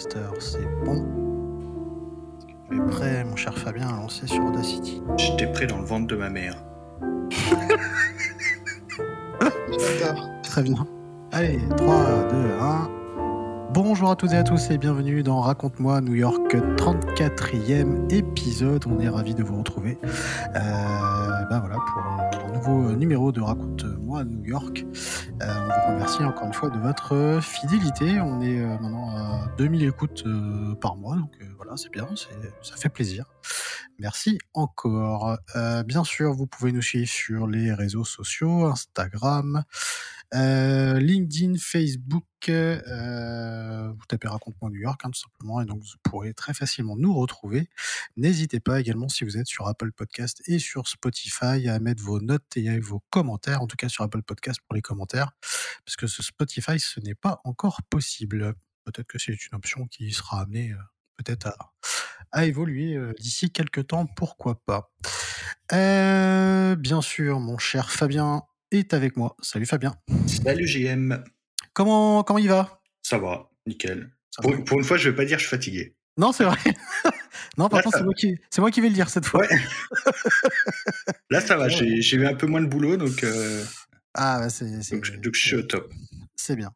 Podcaster, c'est bon. Tu es prêt, mon cher Fabien, à lancer sur Audacity J'étais prêt dans le ventre de ma mère. Très bien. Allez, 3, 2, 1. Bonjour à toutes et à tous et bienvenue dans Raconte-moi New York 34e épisode. On est ravis de vous retrouver. Euh, ben voilà, pour un nouveau numéro de Raconte-moi New York. Euh, on vous remercie encore une fois de votre fidélité. On est euh, maintenant à 2000 écoutes par mois, donc voilà, c'est bien, ça fait plaisir. Merci encore. Bien sûr, vous pouvez nous suivre sur les réseaux sociaux, Instagram, LinkedIn, Facebook. euh, vous tapez Raconte-moi New York, hein, tout simplement, et donc vous pourrez très facilement nous retrouver. N'hésitez pas également, si vous êtes sur Apple Podcast et sur Spotify, à mettre vos notes et vos commentaires, en tout cas sur Apple Podcast pour les commentaires, parce que ce Spotify, ce n'est pas encore possible. Peut-être que c'est une option qui sera amenée euh, peut-être à, à évoluer euh, d'ici quelques temps, pourquoi pas. Euh, bien sûr, mon cher Fabien est avec moi. Salut Fabien. Salut GM. Comment, comment il va? Ça va, nickel. Ça Pour, va pour une fois, je vais pas dire je suis fatigué. Non, c'est vrai. non, par contre, c'est moi, qui, c'est moi qui vais le dire cette fois. ouais, là, ça va. J'ai eu un peu moins de boulot, donc, euh, Ah, bah, c'est, donc je suis au top. C'est bien.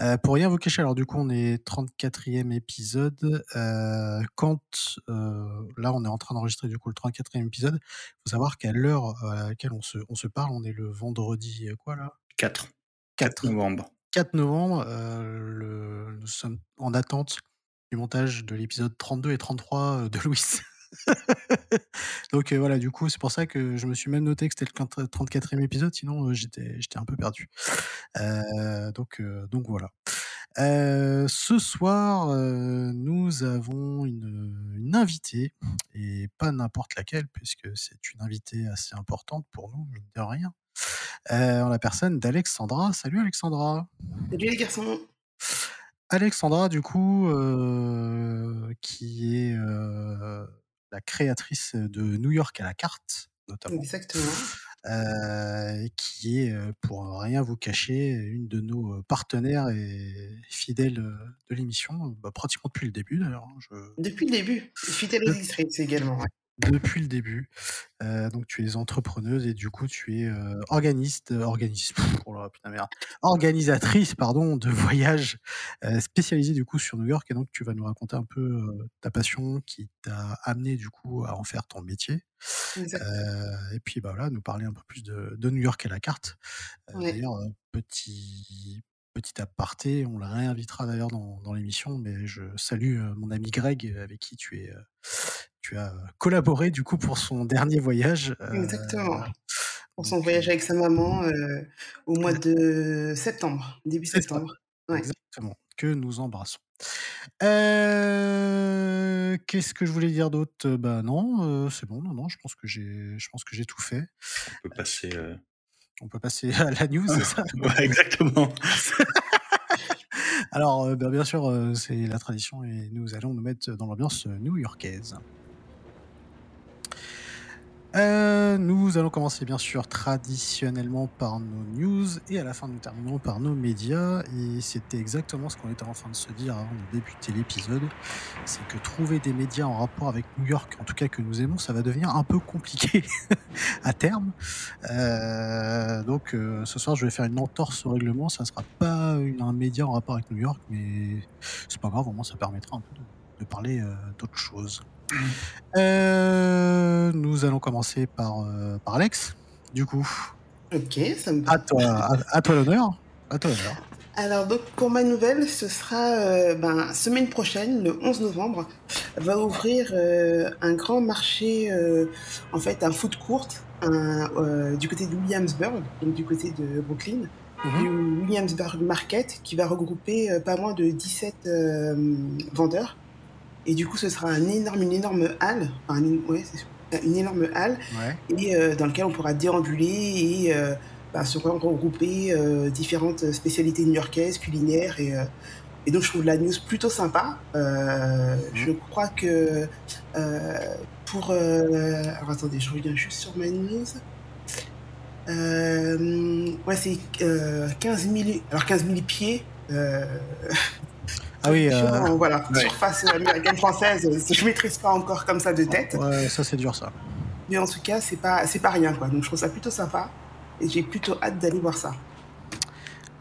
Euh, pour rien vous cacher, alors du coup, on est 34e épisode. Euh, quand euh, là, on est en train d'enregistrer du coup le 34e épisode, il faut savoir qu'à l'heure à laquelle on se, on se parle, on est le vendredi, quoi là? 4. 4 4, novembre. 4 novembre. le, nous sommes en attente du montage de l'épisode 32 et 33 de Louis. Donc euh, voilà, du coup, c'est pour ça que je me suis même noté que c'était le 34e épisode, sinon euh, j'étais j'étais un peu perdu. Euh, donc, donc voilà. Ce soir, nous avons une, une invitée, et pas n'importe laquelle, puisque c'est une invitée assez importante pour nous, mine de rien. En la personne d'Alexandra. Salut Alexandra. Salut les garçons. Alexandra, du coup, qui est la créatrice de New York à la carte, notamment, Exactement. euh, qui est, pour rien vous cacher, une de nos partenaires et fidèles de l'émission, bah, pratiquement depuis le début d'ailleurs. hein, je- Depuis le début, fidèle auditrice également. ouais. Depuis le début. Euh, donc tu es entrepreneuse et du coup tu es euh, organiste, euh, organiste, pff, oh là, putain, merde, organisatrice pardon de voyages spécialisée du coup sur New York et donc tu vas nous raconter un peu ta passion qui t'a amené du coup à en faire ton métier et puis bah voilà nous parler un peu plus de, de New York à la carte. Ouais. d'ailleurs petit petit aparté, on la réinvitera d'ailleurs dans, dans l'émission, mais je salue mon ami Greg avec qui tu es tu as collaboré du coup pour son dernier voyage. euh, Exactement. Pour son donc, voyage euh, avec sa maman euh, au mois de septembre, début septembre. Ouais. exactement, que nous embrassons. Euh, Qu'est-ce que je voulais dire d'autre? Euh, Bah non, euh, c'est bon, non, non, je pense que j'ai, je pense que j'ai tout fait. On peut passer. euh, On peut passer à la news, c'est ça? Ouais, exactement. Alors, euh, bah, bien sûr, euh, c'est la tradition et nous allons nous mettre dans l'ambiance euh, new-yorkaise. Euh, nous allons commencer bien sûr traditionnellement par nos news et à la fin nous terminerons par nos médias. Et c'était exactement ce qu'on était en train de se dire avant de débuter l'épisode. C'est que trouver des médias en rapport avec New York en tout cas que nous aimons ça va devenir un peu compliqué à terme. Euh, donc euh, ce soir je vais faire une entorse au règlement. Ça ne sera pas un média en rapport avec New York mais c'est pas grave au moins ça permettra un peu de, de parler d'autres choses euh, nous allons commencer par, euh, par Alex, du coup. Ok, ça me À toi, à, à toi l'honneur. À toi l'honneur. Alors donc pour ma nouvelle, ce sera euh, ben, semaine prochaine, le 11 novembre, va ouvrir euh, un grand marché, euh, en fait un food court, un, du côté de Williamsburg, donc du côté de Brooklyn, Mhm. du Williamsburg Market, qui va regrouper pas moins de 17 euh, vendeurs. Et du coup, ce sera un énorme, une énorme halle, enfin, une, ouais, c'est une énorme halle, Ouais. et euh, dans lequel on pourra déambuler et euh, bah, se regrouper euh, différentes spécialités new-yorkaises, culinaires. Et, euh, et donc, je trouve la news plutôt sympa. Euh, Je crois que euh, pour. euh, alors, attendez, je reviens juste sur ma news. Euh, ouais, c'est euh, 15 000, alors 15 000 pieds. Ah oui, Sur, euh, euh, voilà, ouais. surface américaine française, je maîtrise pas encore comme ça de tête. ouais, ça c'est dur ça. Mais en tout cas, c'est pas, c'est pas rien, quoi. Donc je trouve ça plutôt sympa. Et j'ai plutôt hâte d'aller voir ça.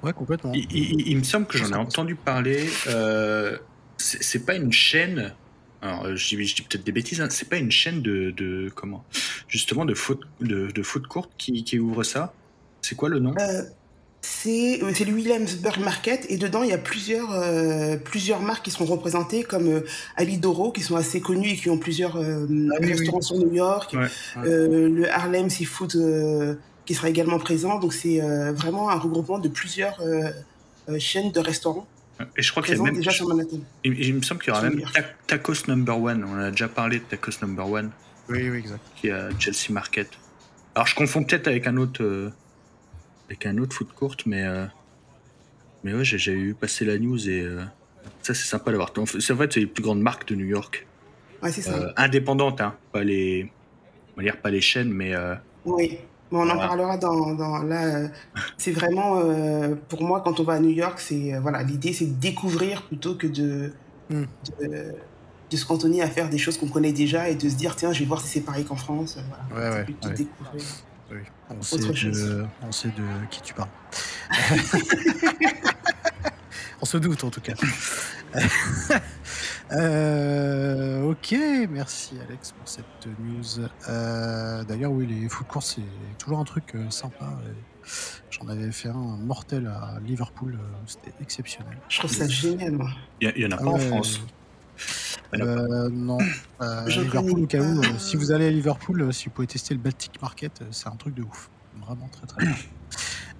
Ouais, complètement. Il, il- il me semble que j'en ai entendu parler. euh, c'est pas une chaîne. Alors, euh, je dis, je dis peut-être des bêtises. hein, c'est pas une chaîne de, de comment Justement de foot de, de foot court qui, qui ouvre ça? C'est quoi le nom? Euh, c'est euh, c'est le Williamsburg Market et dedans il y a plusieurs, euh, plusieurs marques qui sont représentées comme euh, Alidoro qui sont assez connues et qui ont plusieurs euh, Ah oui, restaurants sur New York, Ouais, Euh, le Harlem Seafood euh, qui sera également présent. Donc c'est euh, vraiment un regroupement de plusieurs euh, euh, chaînes de restaurants Et je crois qu'il y a même. déjà sur Manhattan. Il, il me semble qu'il y aura même. Ta- Tacos Number One. On a déjà parlé de Tacos Number One Oui, oui, exact. qui est à Chelsea Market. Alors je confonds peut-être avec un autre euh, avec un autre foot court, mais euh, mais ouais, j'ai j'ai eu passer la news et euh, ça c'est sympa d'avoir. En fait, C'est en fait c'est les plus grandes marques de New York, Ouais, c'est ça. Euh, indépendantes, hein, pas les on va dire pas les chaînes, mais euh, Oui, mais on en Voilà. parlera dans, dans là. c'est vraiment euh, pour moi quand on va à New York, c'est euh, voilà l'idée c'est de découvrir plutôt que de, Hmm. de de se cantonner à faire des choses qu'on connaît déjà et de se dire tiens je vais voir si c'est pareil qu'en France. Voilà. Ouais, ouais, ouais. découvrir. Oui. On sait, de... on sait de qui tu parles. on se doute en tout cas. Euh, ok, merci Alex pour cette news. Euh, D'ailleurs, oui, les food courts, c'est toujours un truc euh, sympa. et J'en avais fait un mortel à Liverpool, c'était exceptionnel. Je trouve ça génial moi. il y, a- il y en a Ah pas en ouais, France. En. Euh, non. Euh, Liverpool, au cas où, euh, si vous allez à Liverpool, euh, si vous pouvez tester le Baltic Market, euh, c'est un truc de ouf. Vraiment très très bien.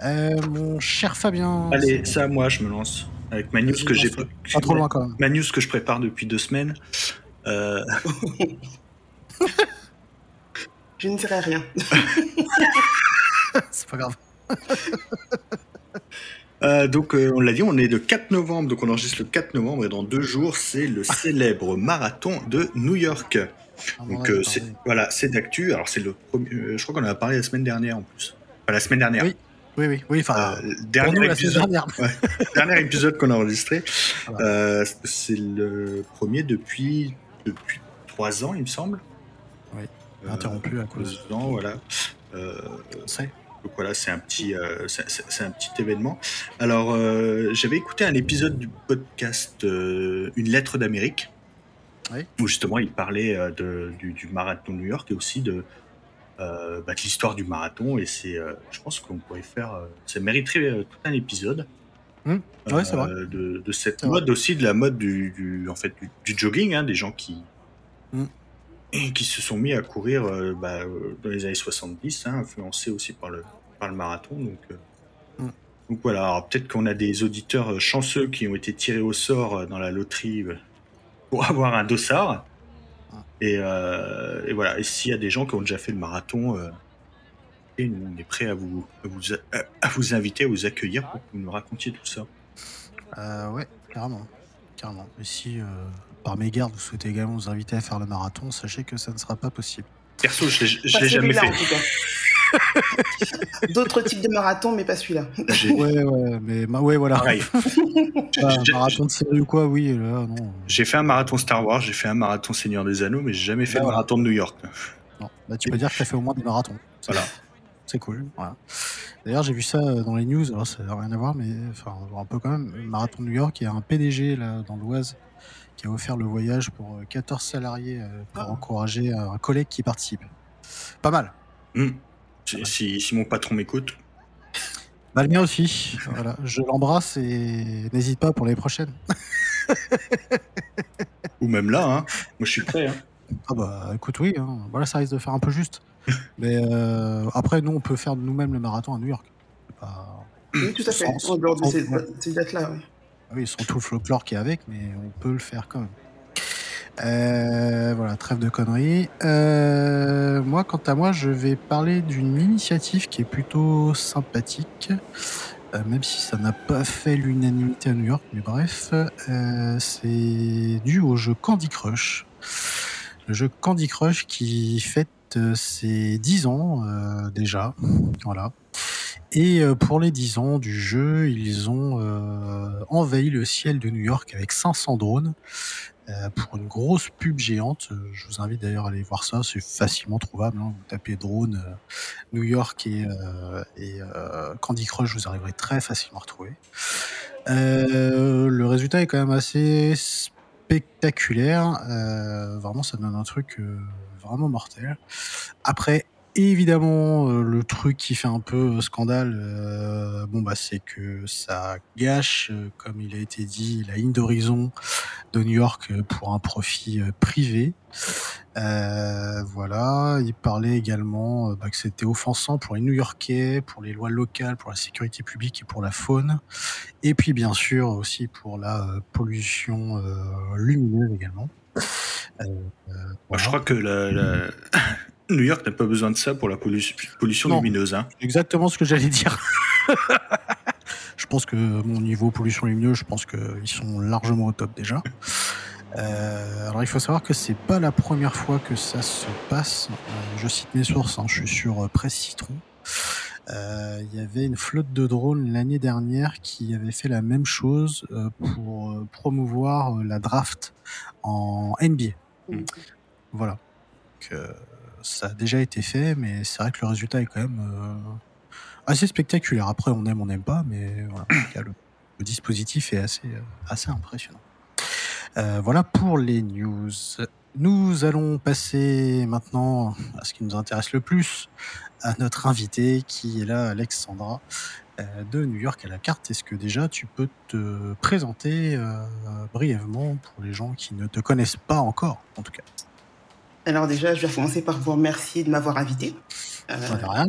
Euh, mon cher Fabien. Allez, c'est- ça moi je me lance avec ma news que j'ai. Pas trop loin quand même. ma news que je prépare depuis deux semaines. Euh, Je ne dirais rien. c'est pas grave. Euh, donc, euh, on l'a dit, on est le 4 novembre, donc on enregistre le 4 novembre, et dans deux jours, c'est le célèbre marathon de New York. En Donc, euh, c'est, voilà, c'est d'actu. Alors, c'est le premier, je crois qu'on en a parlé la semaine dernière en plus. Enfin, la semaine dernière. Oui, Oui, oui. Enfin, dernier, nous, épisode, dernière. dernier épisode qu'on a enregistré. Euh, c'est le premier depuis, depuis trois ans, il me semble. Oui, interrompu à cause. deux ans, voilà. On sait. Donc voilà, c'est un petit, euh, c'est- un petit événement. Alors, euh, j'avais écouté un épisode du podcast euh, Une lettre d'Amérique, Oui. où justement il parlait de, du, du marathon de New York et aussi de, bah, de l'histoire du marathon. Et c'est, je pense qu'on pourrait faire, ça mériterait tout un épisode. Hum, ouais, vrai. de, de cette mode aussi, de la mode du, du- en fait, du, du jogging, hein, des gens qui, Hum. Qui se sont mis à courir euh, bah, euh, dans les années 70, hein, influencés aussi par le, par le marathon. Donc, euh, Mm. donc voilà, peut-être qu'on a des auditeurs chanceux qui ont été tirés au sort dans la loterie pour avoir un dossard. Mm. Et, et voilà, et s'il y a des gens qui ont déjà fait le marathon, et nous, on est prêt à vous, à vous, à- vous inviter, à vous accueillir pour que vous nous racontiez tout ça. Ouais, carrément. Carrément. Et si, par mégarde, vous souhaitez également nous inviter à faire le marathon, sachez que ça ne sera pas possible. Perso, je Pas l'ai jamais fait. en tout cas. D'autres types de marathons, mais pas celui-là. Ouais, ouais, mais ma- ouais, voilà. Marathon de série ou quoi, oui, là, non. J'ai fait un marathon Star Wars, j'ai fait un marathon Seigneur des Anneaux, mais j'ai jamais fait Bah le voilà. marathon de New York. non. Bah, tu peux dire que tu as fait au moins des marathons. C'est- Voilà. C'est cool. Voilà. D'ailleurs, j'ai vu ça euh, dans les news, alors ça n'a rien à voir, mais enfin, un peu quand même. Le marathon de New York, il y a un PDG là, dans l'Oise qui a offert le voyage pour euh, 14 salariés euh, pour Ah. encourager euh, un collègue qui participe. Pas mal. Hmm. Si, si- si mon patron m'écoute, Bah, le mien aussi. Voilà. Je l'embrasse et n'hésite pas pour les prochaines. ou même là, hein, moi je suis prêt. hein. Ah bah écoute, oui. hein. Voilà, ça risque de faire un peu juste. Mais euh, après, nous, on peut faire de nous-mêmes le marathon à New York. Oui, tout à fait. En dehors de ces dates-là, oui. Ah Oui, sans tout le folklore qui est avec, mais on peut le faire quand même. Euh, voilà, trêve de conneries. Euh, moi, quant à moi, je vais parler d'une initiative qui est plutôt sympathique, euh, même si ça n'a pas fait l'unanimité à New York, mais bref, c'est dû au jeu Candy Crush. Le jeu Candy Crush qui fête ses 10 ans déjà, voilà. Et pour les 10 ans du jeu, ils ont envahi le ciel de New York avec 500 drones pour une grosse pub géante. Je vous invite d'ailleurs à aller voir ça, c'est facilement trouvable. Hein. Vous tapez drone New York et, et Candy Crush, vous arriverez très facilement à retrouver. le résultat est quand même assez spectaculaire. vraiment, ça donne un truc vraiment mortel. Après, évidemment, euh, le truc qui fait un peu scandale, euh, bon bah c'est que ça gâche, euh, comme il a été dit, la ligne d'horizon de New York pour un profit privé. voilà, il parlait également bah, que c'était offensant pour les New-Yorkais, pour les lois locales, pour la sécurité publique et pour la faune, et puis bien sûr aussi pour la pollution lumineuse également. Je crois que la, New York n'a pas besoin de ça pour la pollution lumineuse. Hein. Exactement ce que j'allais dire. je pense que mon niveau pollution lumineuse, je pense qu'ils sont largement au top déjà. Euh, alors il faut savoir que c'est pas la première fois que ça se passe. Euh, je cite mes sources, hein, je suis sur euh, Presse Citron. Il y avait une flotte de drones l'année dernière qui avait fait la même chose pour promouvoir la draft en NBA. Mm. Voilà ça a déjà été fait, mais c'est vrai que le résultat est quand même euh, assez spectaculaire. Après, on aime, on n'aime pas, mais voilà, le, dispositif est assez, euh, assez impressionnant. Euh, voilà pour les news. Nous allons passer maintenant à ce qui nous intéresse le plus, à notre invité qui est là, Alexandra de New York à la carte. Est-ce que déjà tu peux te présenter brièvement pour les gens qui ne te connaissent pas encore, en tout cas? Alors déjà, je vais commencer par vous remercier de m'avoir invité. Euh, rien,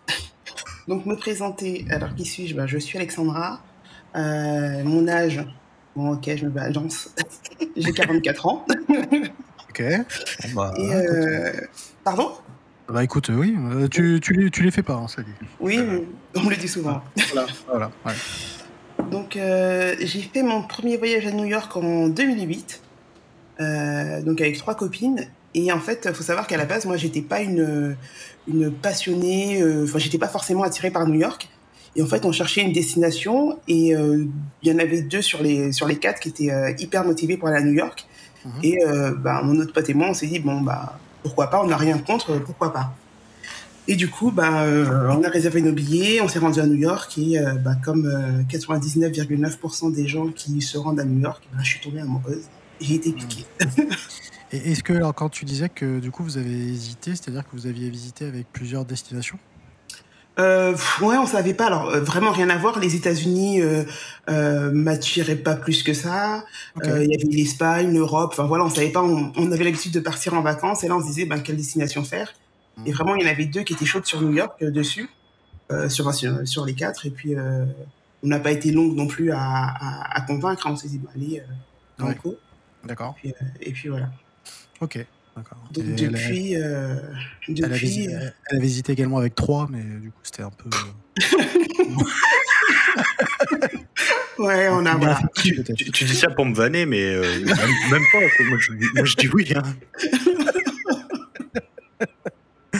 Donc me présenter, alors qui suis-je? Ben, Je suis Alexandra. Euh, mon âge, bon ok, je me balance. J'ai 44 ans. ok. Bah, euh, pardon? Bah écoute, oui, tu, tu, les, tu les fais pas, hein, ça dit. Oui, on me le dit souvent. Voilà, voilà. Donc j'ai fait mon premier voyage à New York en 2008. donc avec trois copines et en fait, il faut savoir qu'à la base, moi, j'étais pas une, une passionnée, euh, enfin, j'étais pas forcément attirée par New York. Et en fait, on cherchait une destination et euh, il y en avait deux sur les, sur les quatre qui étaient euh, hyper motivés pour aller à New York. Mhm. Et bah, mon autre pote et moi, on s'est dit, bon, bah, pourquoi pas, on n'a rien contre, pourquoi pas. Et du coup, bah, on a réservé nos billets, on s'est rendu à New York et bah, comme 99,9% des gens qui se rendent à New York, bah, je suis tombée amoureuse. J'ai été piquée. Mhm. Et est-ce que, alors, quand tu disais que du coup vous avez hésité, c'est-à-dire que vous aviez visité avec plusieurs destinations? Euh, ouais, on savait pas. Alors euh, vraiment rien à voir. Les États-Unis euh, euh, m'attiraient pas plus que ça. Il y avait l'Espagne, l'Europe. Enfin voilà, on savait pas. On, avait l'habitude de partir en vacances et là on se disait ben quelle destination faire? Et vraiment il y en avait deux qui étaient chaudes sur New York dessus, sur, sur, les quatre. Et puis on n'a pas été longue non plus à, à, convaincre. On s'est dit ben allez, D'accord. et puis voilà. Ok, d'accord. depuis. Elle a, euh, depuis euh, elle, a visité, également avec trois, mais du coup, c'était un peu. ouais, on a. Voilà. Tu, tu, dis ça pour me vanner, mais euh, même, pas. Moi je, moi, je dis oui. Hein.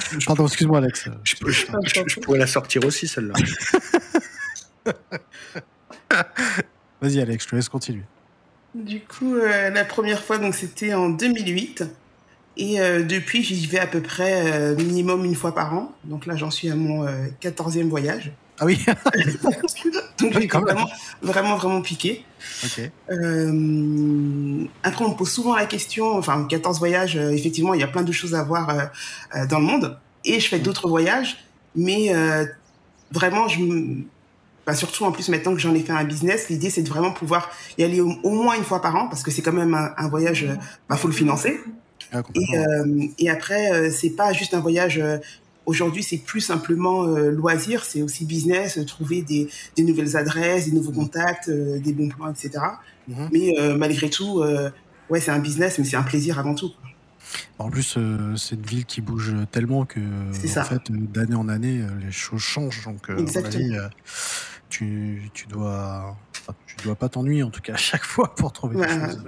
Pardon, excuse-moi, Alex. Je, je, pourrais la sortir aussi, celle-là. Vas-y, Alex, je te laisse continuer. Du coup, euh, la première fois, donc c'était en 2008. Et euh, depuis, j'y vais à peu près euh, minimum une fois par an. Donc là, j'en suis à mon 14e voyage. Ah oui Donc j'ai vraiment, vraiment, vraiment piqué. après, on me pose souvent la question, enfin, 14 voyages, effectivement, il y a plein de choses à voir dans le monde. Et je fais d'autres voyages, mais vraiment, je bah, surtout en plus maintenant que j'en ai fait un business, l'idée c'est de vraiment pouvoir y aller au, moins une fois par an parce que c'est quand même un, voyage, euh, bah faut le financer. Ah, et, euh, et après euh, c'est pas juste un voyage. Euh, aujourd'hui c'est plus simplement loisir, c'est aussi business, trouver des, des, nouvelles adresses, des nouveaux contacts, des bons plans, etc. Mhm. Mais malgré tout, ouais c'est un business, mais c'est un plaisir avant tout. En plus, c'est une ville qui bouge tellement que, en fait, d'année en année, les choses changent. Donc, Exactement tu, tu dois tu dois pas t'ennuyer en tout cas à chaque fois pour trouver des choses.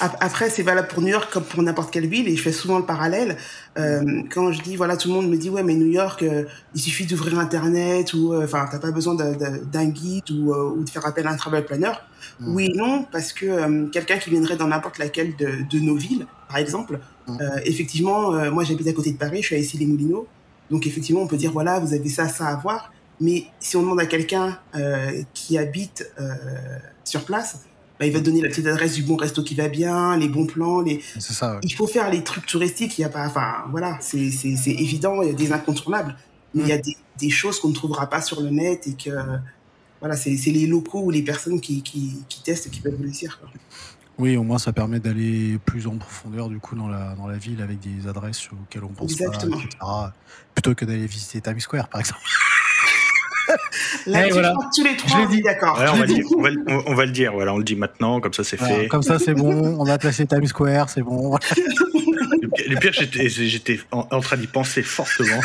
Après, c'est valable pour New York comme pour n'importe quelle ville, et je fais souvent le parallèle. Euh, quand je dis, voilà, tout le monde me dit, ouais, mais New York, euh, il suffit d'ouvrir Internet, ou, euh, enfin, t'as pas besoin d'un guide ou, ou, de faire appel à un travel planner. Mm. Oui et non, parce que quelqu'un qui viendrait dans n'importe laquelle de, de, nos villes, par exemple, mm. effectivement, moi j'habite à côté de Paris, je suis à Issy-les-Moulineaux, donc effectivement, on peut dire, voilà, vous avez ça, ça à voir, mais si on demande à quelqu'un qui habite sur place, bah, il va donner la petite adresse du bon resto qui va bien, les bons plans. Les... Ça, Il faut faire les trucs touristiques. Il y a pas, enfin, voilà, c'est évident. Il y a des incontournables, mais il y a des, des choses qu'on ne trouvera pas sur le net et que, voilà, c'est les locaux ou les personnes qui, qui, qui testent qui peuvent vous le dire. Oui, au moins ça permet d'aller plus en profondeur du coup dans la, dans la ville avec des adresses auxquelles on pense Exactement. pas, etc. Plutôt que d'aller visiter Times Square par exemple. Là, hey, voilà. tous les trois, dit. d'accord. Ouais, on, va dire, on, va, on, va le dire, voilà, on le dit maintenant, comme ça c'est voilà, fait. Comme ça c'est bon, on a placé Times Square, c'est bon. le pire, j'étais en, en, train d'y penser fortement.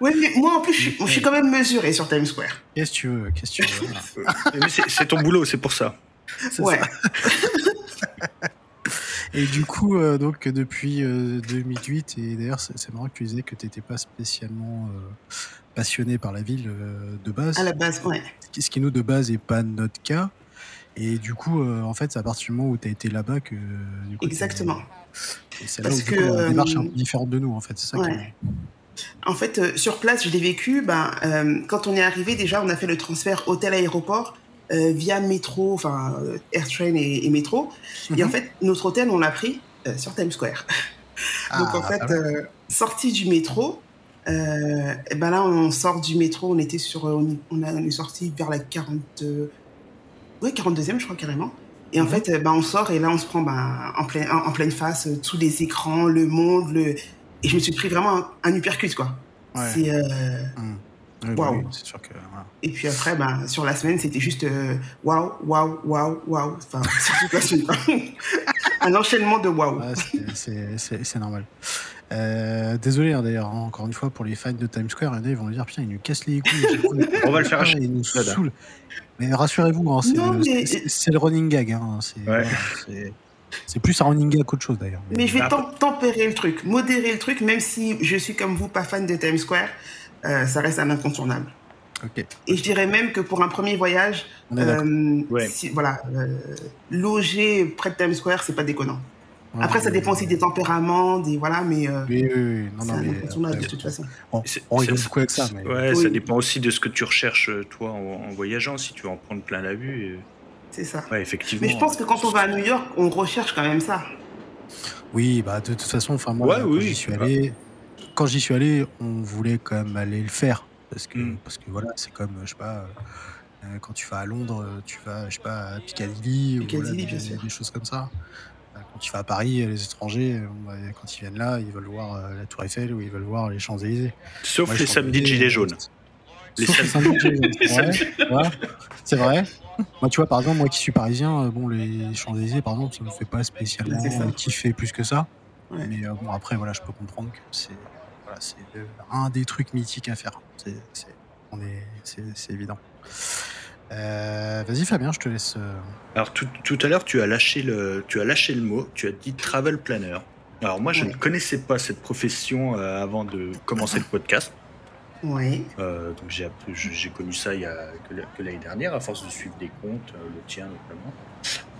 Oui, mais moi en plus, je suis, je suis, quand même mesuré sur Times Square. Qu'est-ce que tu veux Qu'est-ce que tu veux voilà. C'est ton boulot, c'est pour ça. Ouais. Ça. Et du coup, euh, donc depuis euh, 2008, et d'ailleurs c'est marrant que tu disais que tu n'étais pas spécialement euh, passionné par la ville euh, de base. À la base, ouais. Ce qui nous de base n'est pas notre cas. Et du coup, euh, en fait, c'est à partir du moment où tu as été là-bas que. Du coup, Exactement. C'est là où que, coup, la démarche est un peu différente de nous, en fait. C'est ça ouais. qui... En fait, euh, sur place, je l'ai vécu. Ben, euh, quand on est arrivé, déjà, on a fait le transfert hôtel-aéroport euh, via métro, enfin AirTrain et, et métro. Mm -hmm. Et en fait, notre hôtel, on l'a pris sur Times Square. Donc ah, en fait, ah sorti du métro, euh, et ben là, on sort du métro, on était sur, on, on, a, on est sorti vers la 40, euh, ouais, 42e, je crois carrément. Et en mmh. fait, ben, on sort et là, on se prend ben, en, plein, en, en pleine face euh, tous les écrans, le monde, le... et je me suis pris vraiment un, un uppercut, quoi. Ouais. C'est. Euh... Oui, wow. oui, c'est sûr que. Voilà. Et puis après, ben, sur la semaine, c'était juste waouh, waouh, waouh, waouh. Enfin, sur toute la semaine. un enchaînement de waouh. Ouais, c'est normal. Euh, désolé hein, d'ailleurs, hein, encore une fois, pour les fans de Times Square, ils vont nous dire Putain, ils nous cassent les couilles. On va le faire acheter. Ils nous saoulent. Mais rassurez-vous, hein, c'est le, mais... le, running gag. Hein, c'est ouais. plus un running gag qu'autre chose d'ailleurs. Mais, mais, je vais tempérer le truc, modérer le truc, même si je suis comme vous pas fan de Times Square, euh, ça reste un incontournable. Okay. Et je dirais même que pour un premier voyage, euh, ouais. si, voilà, euh, loger près de Times Square, c'est pas déconnant. Ouais, Après, ça dépend aussi des tempéraments, des voilà, mais. Euh, oui, oui, oui. Non, non, mais de toute façon. On, on rigole beaucoup avec ça. Mais... Ouais, oui. ça dépend aussi de ce que tu recherches toi en, en voyageant. Si tu veux en prendre plein la vue. Et... C'est ça. Ouais, effectivement. Mais je pense que quand on va à New York, on recherche quand même ça. Oui, bah de toute façon, enfin moi, ouais, quand oui, j'y suis allé, quand j'y suis allé, on voulait quand même aller le faire parce que mm. parce que voilà, c'est comme je sais pas. Euh, quand tu vas à Londres, tu vas, je sais pas, à Piccadilly, Piccadilly ou voilà, des, des, choses comme ça quand tu vas à Paris, les étrangers, quand ils viennent là, ils veulent voir la Tour Eiffel ou ils veulent voir les Champs-Élysées. Sauf Moi, les samedis de Gilets jaunes. Les Sauf sam... les samedis de Gilets jaunes. C'est vrai. Moi, tu vois, par exemple, moi qui suis parisien, bon, les Champs-Élysées, par exemple, ça me fait pas spécialement kiffer plus que ça. Ouais. Mais euh, bon, après, voilà, je peux comprendre que c'est voilà, un des trucs mythiques à faire. C'est évident. Euh, Vas-y Fabien, je te laisse. Euh... Alors tout, tout, à l'heure, tu as lâché le, tu as lâché le mot, tu as dit travel planner. Alors moi, je oui. ne connaissais pas cette profession euh, avant de commencer le podcast. Oui. Euh, donc j'ai, j'ai connu ça il y a que, que l'année dernière, à force de suivre des comptes, le tien notamment.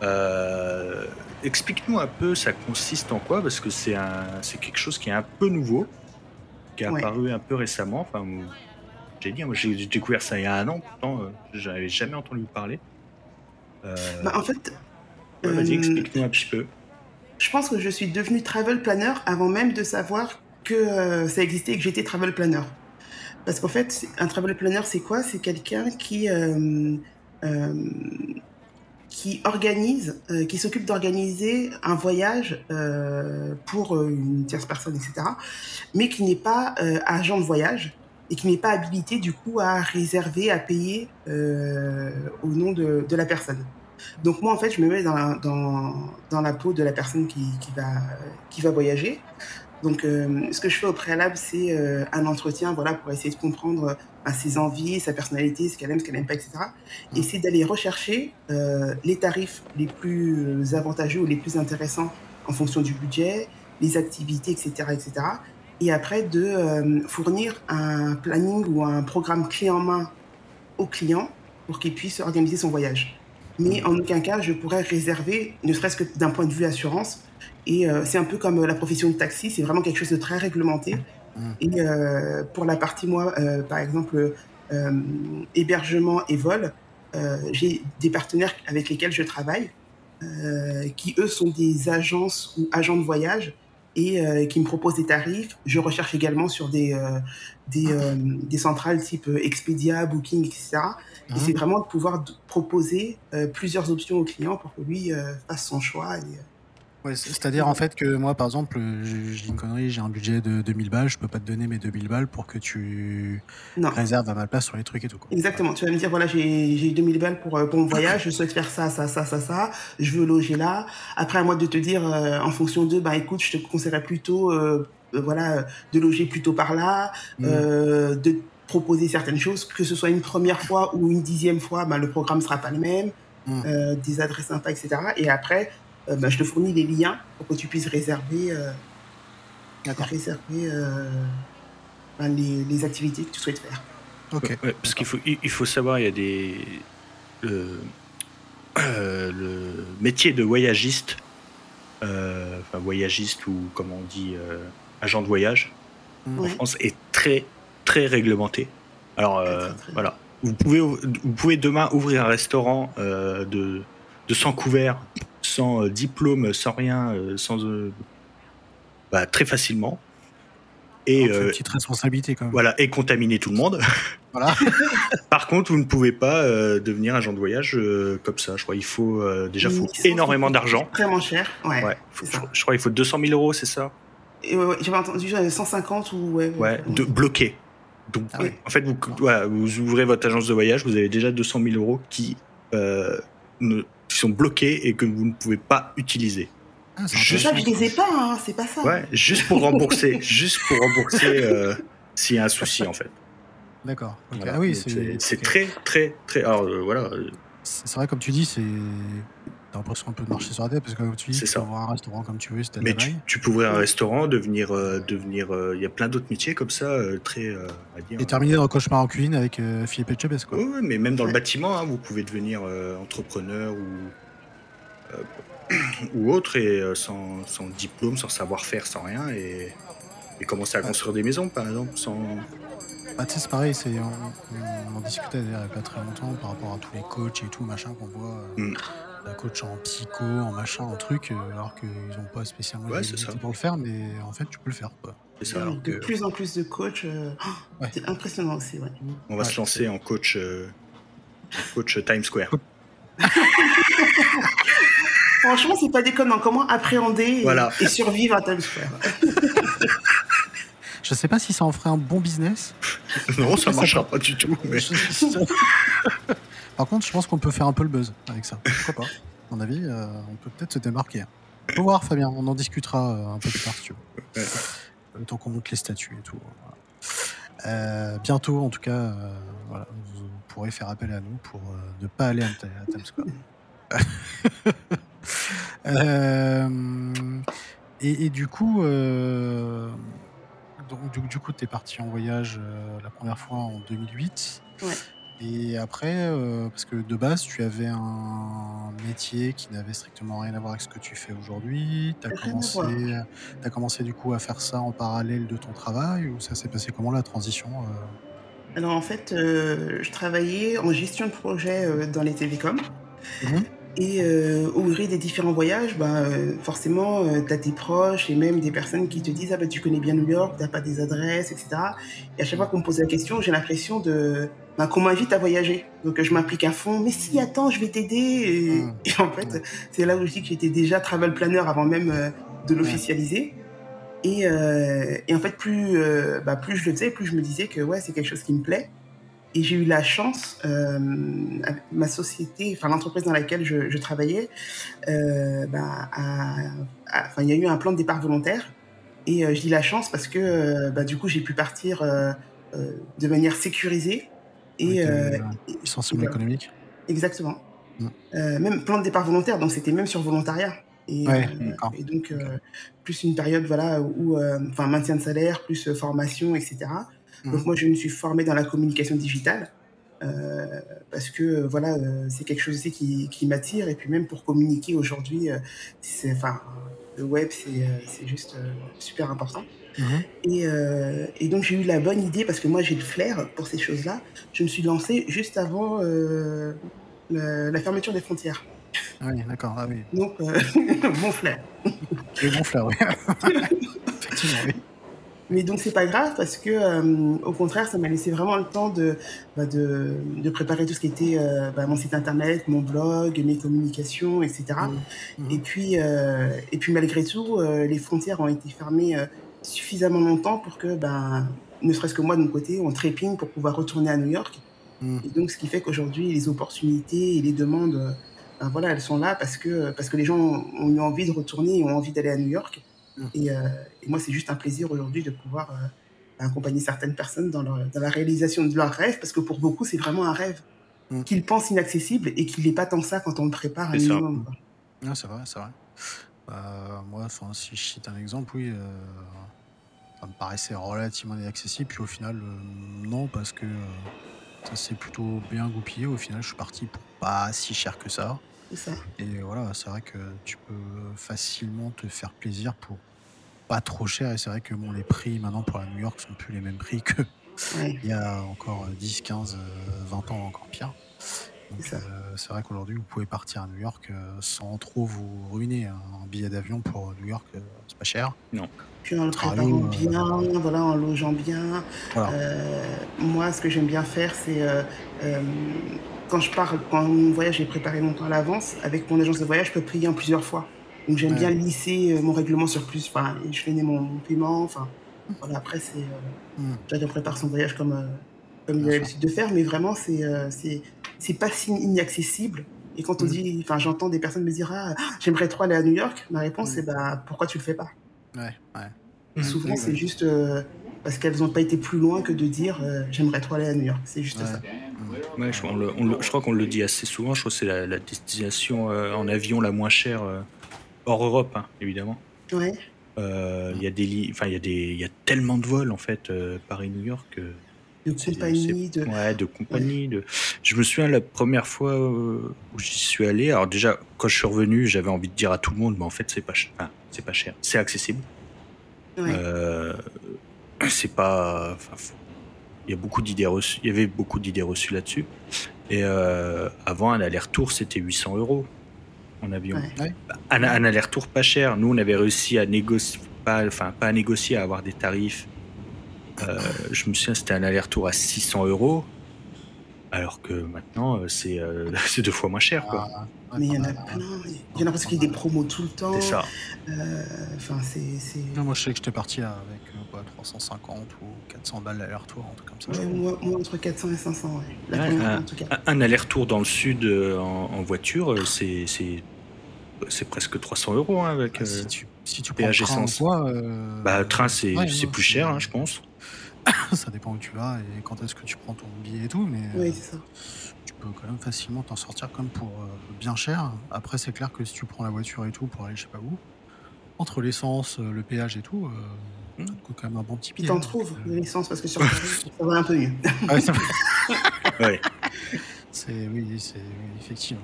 Euh, explique-nous un peu, ça consiste en quoi? Parce que c'est un, c'est quelque chose qui est un peu nouveau, qui est ouais. apparu un peu récemment. Enfin, j'ai dit, moi j'ai découvert ça il y a un an, pourtant euh, j'avais jamais entendu parler. Euh... Bah, en fait, ouais, vas-y, explique-nous un petit peu. Je pense que je suis devenu travel planner avant même de savoir que euh, ça existait et que j'étais travel planner. Parce qu'en fait, un travel planner, c'est quoi? C'est quelqu'un qui euh, qui organise, qui s'occupe d'organiser un voyage pour une tierce personne, etc. Mais qui n'est pas agent de voyage et qui n'est pas habilité du coup à réserver, à payer euh, au nom de, de, la personne. Donc moi en fait je me mets dans la, dans, dans la peau de la personne qui, qui, va, qui va voyager. Donc, ce que je fais au préalable, c'est un entretien, voilà, pour essayer de comprendre ses envies, sa personnalité, ce qu'elle aime, ce qu'elle n'aime pas, etc. Et mmh. c'est d'aller rechercher les tarifs les plus avantageux ou les plus intéressants en fonction du budget, les activités, etc., etc. Et après, de fournir un planning ou un programme clé en main au client pour qu'il puisse organiser son voyage. Mais en aucun cas, je pourrais réserver, ne serait-ce que d'un point de vue assurance. Et euh, c'est un peu comme euh, la profession de taxi, c'est vraiment quelque chose de très réglementé. Mmh. Et euh, pour la partie, moi, par exemple, hébergement et vol, j'ai des partenaires avec lesquels je travaille, qui eux sont des agences ou agents de voyage et qui me proposent des tarifs. Je recherche également sur des, des, des centrales type Expedia, Booking, etc. Et c'est vraiment de pouvoir proposer euh, plusieurs options au client pour que lui euh, fasse son choix. Et, euh, ouais, C'est-à-dire en fait que moi, par exemple, je dis une connerie, j'ai un budget de 2000 balles, je peux pas te donner mes 2000 balles pour que tu réserves à ma place sur les trucs et tout. Quoi. Exactement. Tu vas me dire, voilà, j'ai 2000 balles pour, pour mon voyage, je souhaite faire ça, ça, ça, ça, ça, je veux loger là. Après, à moi de te dire, en fonction de, bah écoute, je te conseillerais plutôt voilà, de loger plutôt par là, mmh. de proposer certaines choses, que ce soit une première fois ou une dixième fois, bah, le programme sera pas le même, mm. euh, des adresses sympas, etc. Et après, euh, bah, je te fournis les liens pour que tu puisses réserver, euh, réserver bah, les, les, activités que tu souhaites faire. Ok. parce qu'il faut, il faut savoir, il y a des. Le, le métier de voyagiste, enfin voyagiste ou comme on dit, agent de voyage, mm. en France est très très réglementé. Alors euh, voilà, vous pouvez, vous pouvez demain ouvrir un restaurant euh, de, de sans couvert, sans euh, diplôme, sans rien, sans bah, très facilement. Et une petite responsabilité quand même. Voilà, et contaminer tout le monde. Voilà. Par contre, vous ne pouvez pas devenir agent de voyage comme ça. Je crois qu'il faut déjà faut énormément d'argent. Vraiment cher. Ouais. je, crois qu'il faut 200 000 euros, c'est ça? J'avais entendu 150 ou ouais. Ouais, de bloquer. Donc, ah en fait, vous, vous ouvrez votre agence de voyage, vous avez déjà 200 000 euros qui, euh, ne, sont bloqués et que vous ne pouvez pas utiliser. Ah, juste... Ça, je les ai pas, hein, c'est pas ça. Ouais, juste pour rembourser, juste pour rembourser euh, s'il y a un souci en fait. D'accord. Ah oui, c'est très, très, très. Alors euh, voilà. C'est vrai, comme tu dis, c'est T'as l'impression un peu de marcher sur la tête parce que comme tu dis, tu peux ouvrir un restaurant comme tu veux, c'était Mais tu, tu, peux ouvrir un restaurant, devenir, euh, devenir, euh, il y a plein d'autres métiers comme ça, euh, très, à dire. Et terminer dans le cauchemar en cuisine avec Philippe Etchebest, quoi. Oui, mais même dans le bâtiment, hein, vous pouvez devenir entrepreneur ou ou autre et sans, sans, diplôme, sans savoir-faire, sans rien et, et commencer à construire des maisons, par exemple, sans. Bah, c'est pareil, c'est, on, en discutait il n'y a pas très longtemps par rapport à tous les coachs et tout, machin, qu'on voit. Mm la coach en psycho, en machin, en truc, euh, alors qu'ils n'ont pas spécialement ouais, pour le faire, mais en fait, tu peux le faire. C'est ça. de plus en plus de coachs, euh, c'est impressionnant aussi. Ouais. On va se lancer en coach, euh, coach Times Square. Franchement, c'est pas déconnant. Comment appréhender et, survivre à Times Square? Je sais pas si ça en ferait un bon business. non, ça marchera pas du tout. Mais... Par contre, je pense qu'on peut faire un peu le buzz avec ça. Pourquoi pas? À mon avis, euh, on peut peut-être se démarquer. Faut voir, Fabien, on en discutera euh, un peu plus tard si tu veux. Le temps qu'on monte les statuts et tout. Euh, bientôt, en tout cas, voilà, vous pourrez faire appel à nous pour ne pas aller à, Times Square. et, du coup, donc, du, coup, tu es parti en voyage la première fois en 2008. Ouais. Et après, euh, parce que de base, tu avais un métier qui n'avait strictement rien à voir avec ce que tu fais aujourd'hui. Tu as commencé, as commencé du coup à faire ça en parallèle de ton travail ou ça s'est passé comment la transition euh? Alors en fait, euh, je travaillais en gestion de projet dans les télécoms. Mmh et ouvrir des différents voyages, bah, forcément, tu as tes proches et même des personnes qui te disent Ah, bah, tu connais bien New York, tu pas des adresses, etc. Et à chaque fois qu'on me pose la question, j'ai l'impression de bah, qu'on m'invite à voyager. Donc je m'applique à fond. Mais si, attends, je vais t'aider. Et, mmh. en fait, c'est là où je dis que j'étais déjà travel planner avant même euh, de l'officialiser. Et, euh, et, en fait, plus, euh, bah, plus je le faisais, plus je me disais que ouais, c'est quelque chose qui me plaît. Et j'ai eu la chance, euh, ma société, enfin l'entreprise dans laquelle je, je travaillais, bah, il y a eu un plan de départ volontaire. Et je dis la chance parce que bah, du coup, j'ai pu partir de manière sécurisée. Et, sensible économique. Exactement. Mm. même plan de départ volontaire, donc c'était même sur volontariat. Et, et donc, plus une période voilà, où, enfin, maintien de salaire, plus formation, etc. Donc, mm. moi, je me suis formée dans la communication digitale. Euh, parce que voilà, euh, c'est quelque chose aussi qui, qui m'attire. Et puis même pour communiquer aujourd'hui, euh, c'est, enfin, le web, c'est, juste super important. Mhm. Et, et, donc j'ai eu la bonne idée, parce que moi j'ai le flair pour ces choses-là, je me suis lancée juste avant la, fermeture des frontières. Ah oui, d'accord. Ah oui. Donc, bon flair. Et bon flair, oui. Effectivement, oui. Mais donc c'est pas grave parce que euh, au contraire ça m'a laissé vraiment le temps de, bah, de, de, préparer tout ce qui était euh, bah, mon site internet, mon blog, mes communications, etc. Mmh. Mmh. Et puis euh, et puis malgré tout les frontières ont été fermées suffisamment longtemps pour que ben ne serait-ce que moi de mon côté on trépigne pour pouvoir retourner à New York. Mmh. Et donc ce qui fait qu'aujourd'hui les opportunités et les demandes ben, voilà elles sont là parce que parce que les gens ont eu envie de retourner et ont envie d'aller à New York. Euh, et, moi, c'est juste un plaisir aujourd'hui de pouvoir euh, accompagner certaines personnes dans, dans, la réalisation de leurs rêves, parce que pour beaucoup, c'est vraiment un rêve mm. qu'ils pensent inaccessible et qu'il n'est pas tant ça quand on le prépare un minimum. c'est vrai, c'est vrai. Bah, moi, si je cite un exemple, oui, euh, ça me paraissait relativement inaccessible, puis au final, non, parce que ça s'est plutôt bien goupillé. Au final, je suis parti pour pas si cher que ça. Et voilà, c'est vrai que tu peux facilement te faire plaisir pour pas trop cher. Et c'est vrai que bon, les prix maintenant pour la New York sont plus les mêmes prix que il y a encore 10, 15, 20 ans, encore pire. Euh, c'est vrai qu'aujourd'hui, vous pouvez partir à New York euh, sans trop vous ruiner. Un billet d'avion pour New York, euh, c'est pas cher. Non. Puis en le préparant bien, voilà, en logeant bien. moi, ce que j'aime bien faire, c'est quand je pars, quand mon voyage est préparé longtemps à l'avance, avec mon agence de voyage, je peux payer en plusieurs fois. Donc j'aime bien lisser euh, mon règlement sur plus. Enfin, je finis mon, paiement. Enfin, voilà, après, c'est. Euh, mm. Chacun prépare son voyage comme, euh, comme il a l'habitude de faire, mais vraiment, c'est c'est c'est pas si inaccessible. Et quand on mm. dit, enfin, j'entends des personnes me dire Ah, j'aimerais trop aller à New York, ma réponse, mm. c'est bah, pourquoi tu le fais pas? Ouais, ouais. Et souvent, c'est juste parce qu'elles n'ont pas été plus loin que de dire j'aimerais trop aller à New York. C'est juste ça. Ouais, je, je, crois qu'on le dit assez souvent. Je crois que c'est la, destination euh, en avion la moins chère euh, hors Europe, hein, évidemment. Ouais. Euh, il y a des, enfin il y a des, il y a tellement de vols en fait Paris-New York. de compagnie, de. Ouais, de compagnie. De... Je me souviens la première fois où j'y suis allé. Alors déjà, quand je suis revenu, j'avais envie de dire à tout le monde, mais en fait c'est pas, cher. c'est pas cher, c'est accessible. Ouais. c'est pas, il y a beaucoup d'idées reçues. Il y avait beaucoup d'idées reçues là-dessus. Et euh, avant, un aller-retour, c'était 800 euros en avion. Un, aller-retour pas cher. Nous, on avait réussi à négocier, pas, enfin, pas à négocier, à avoir des tarifs. Euh, je me souviens, c'était un aller-retour à 600 euros. Alors que maintenant, euh, c'est deux fois moins cher. Quoi. Ah, mais il y en a plein. Il y en a parce qu'il y a des promos tout le temps. C'est ça. Euh, enfin, c'est. moi, je sais que j'étais parti avec quoi, 350 ou 400 balles d'aller-retour, un truc comme ça. moi, entre 400 et 500, ouais. un, en tout cas. un aller-retour dans le sud en, voiture, c'est c'est presque 300 euros hein, avec ah, si tu, si tu prends le train quoi, euh... bah, train c'est plus cher hein, je pense ça dépend où tu vas et quand est-ce que tu prends ton billet et tout, mais oui, c'est ça. Tu peux quand même facilement t'en sortir comme pour euh, bien cher. Après, c'est clair que si tu prends la voiture et tout pour aller je sais pas où, entre l'essence, euh, le péage et tout, euh, ça te coûte quand même un bon petit Tu t'en trouves de l'essence parce que sur ça va un peu mieux. Ah ça C'est oui, c'est effectivement.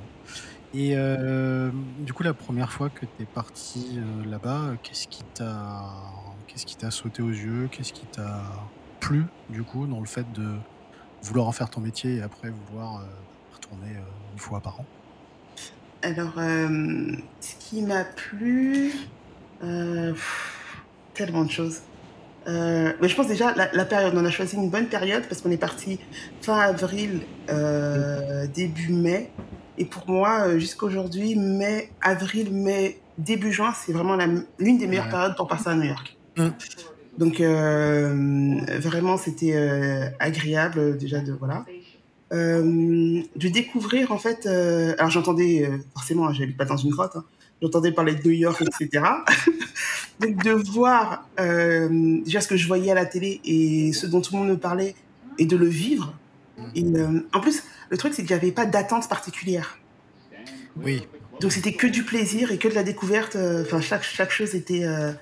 Et du coup, la première fois que tu es parti là-bas, qu'est-ce qui t'a qu'est-ce qui t'a sauté aux yeux? Qu'est-ce qui t'a plu, du coup, dans le fait de vouloir en faire ton métier et après vouloir euh, retourner euh, une fois par an Alors, euh, ce qui m'a plu, tellement de choses. mais je pense déjà la, période, on a choisi une bonne période parce qu'on est parti fin avril, début mai. Et pour moi, jusqu'à aujourd'hui, mai, avril, mai, début juin, c'est vraiment l'une des meilleures périodes pour passer à New York. Mmh. Donc euh, vraiment, c'était euh, agréable déjà de voilà. Euh, de découvrir en fait. alors j'entendais forcément, j'habite pas dans une grotte, hein, j'entendais parler de New York, etc. Donc de voir euh, déjà ce que je voyais à la télé et ce dont tout le monde me parlait et de le vivre. Et, euh, en plus, le truc, c'est qu'il n'y avait pas d'attente particulière. Oui. Donc c'était que du plaisir et que de la découverte. euh, Enfin, chaque, chaque chose était, euh,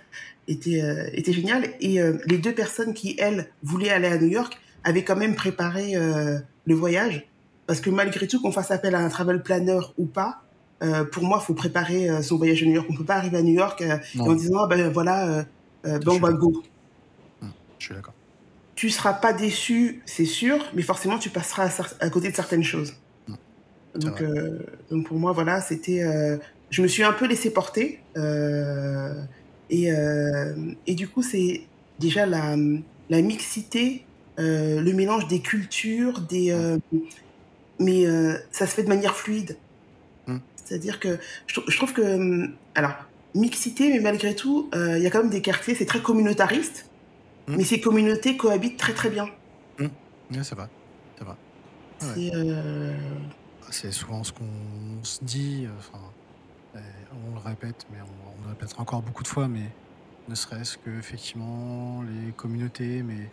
était, euh, était géniale. Et euh, les deux personnes qui, elles, voulaient aller à New York avaient quand même préparé euh, le voyage. Parce que malgré tout, qu'on fasse appel à un travel planner ou pas, pour moi, il faut préparer son voyage à New York. On ne peut pas arriver à New York en disant, ah, ben voilà, ben, on va go. Je suis d'accord. Tu seras pas déçu, c'est sûr, mais forcément, tu passeras à, à côté de certaines choses. c'est Donc, donc pour moi, voilà, c'était. je me suis un peu laissé porter. Et, euh, et du coup, c'est déjà la, la mixité, euh, le mélange des cultures, des. euh, mais ça se fait de manière fluide. Mm. C'est-à-dire que je, trou- je trouve que. hum, Alors, mixité, mais malgré tout, il y a quand même des quartiers, c'est très communautariste, Mm. mais ces communautés cohabitent très très bien. C'est vrai. C'est vrai. Ouais. C'est. souvent ce qu'on se dit. Enfin, on le répète, mais on le répétera encore beaucoup de fois, mais ne serait-ce que effectivement les communautés, mais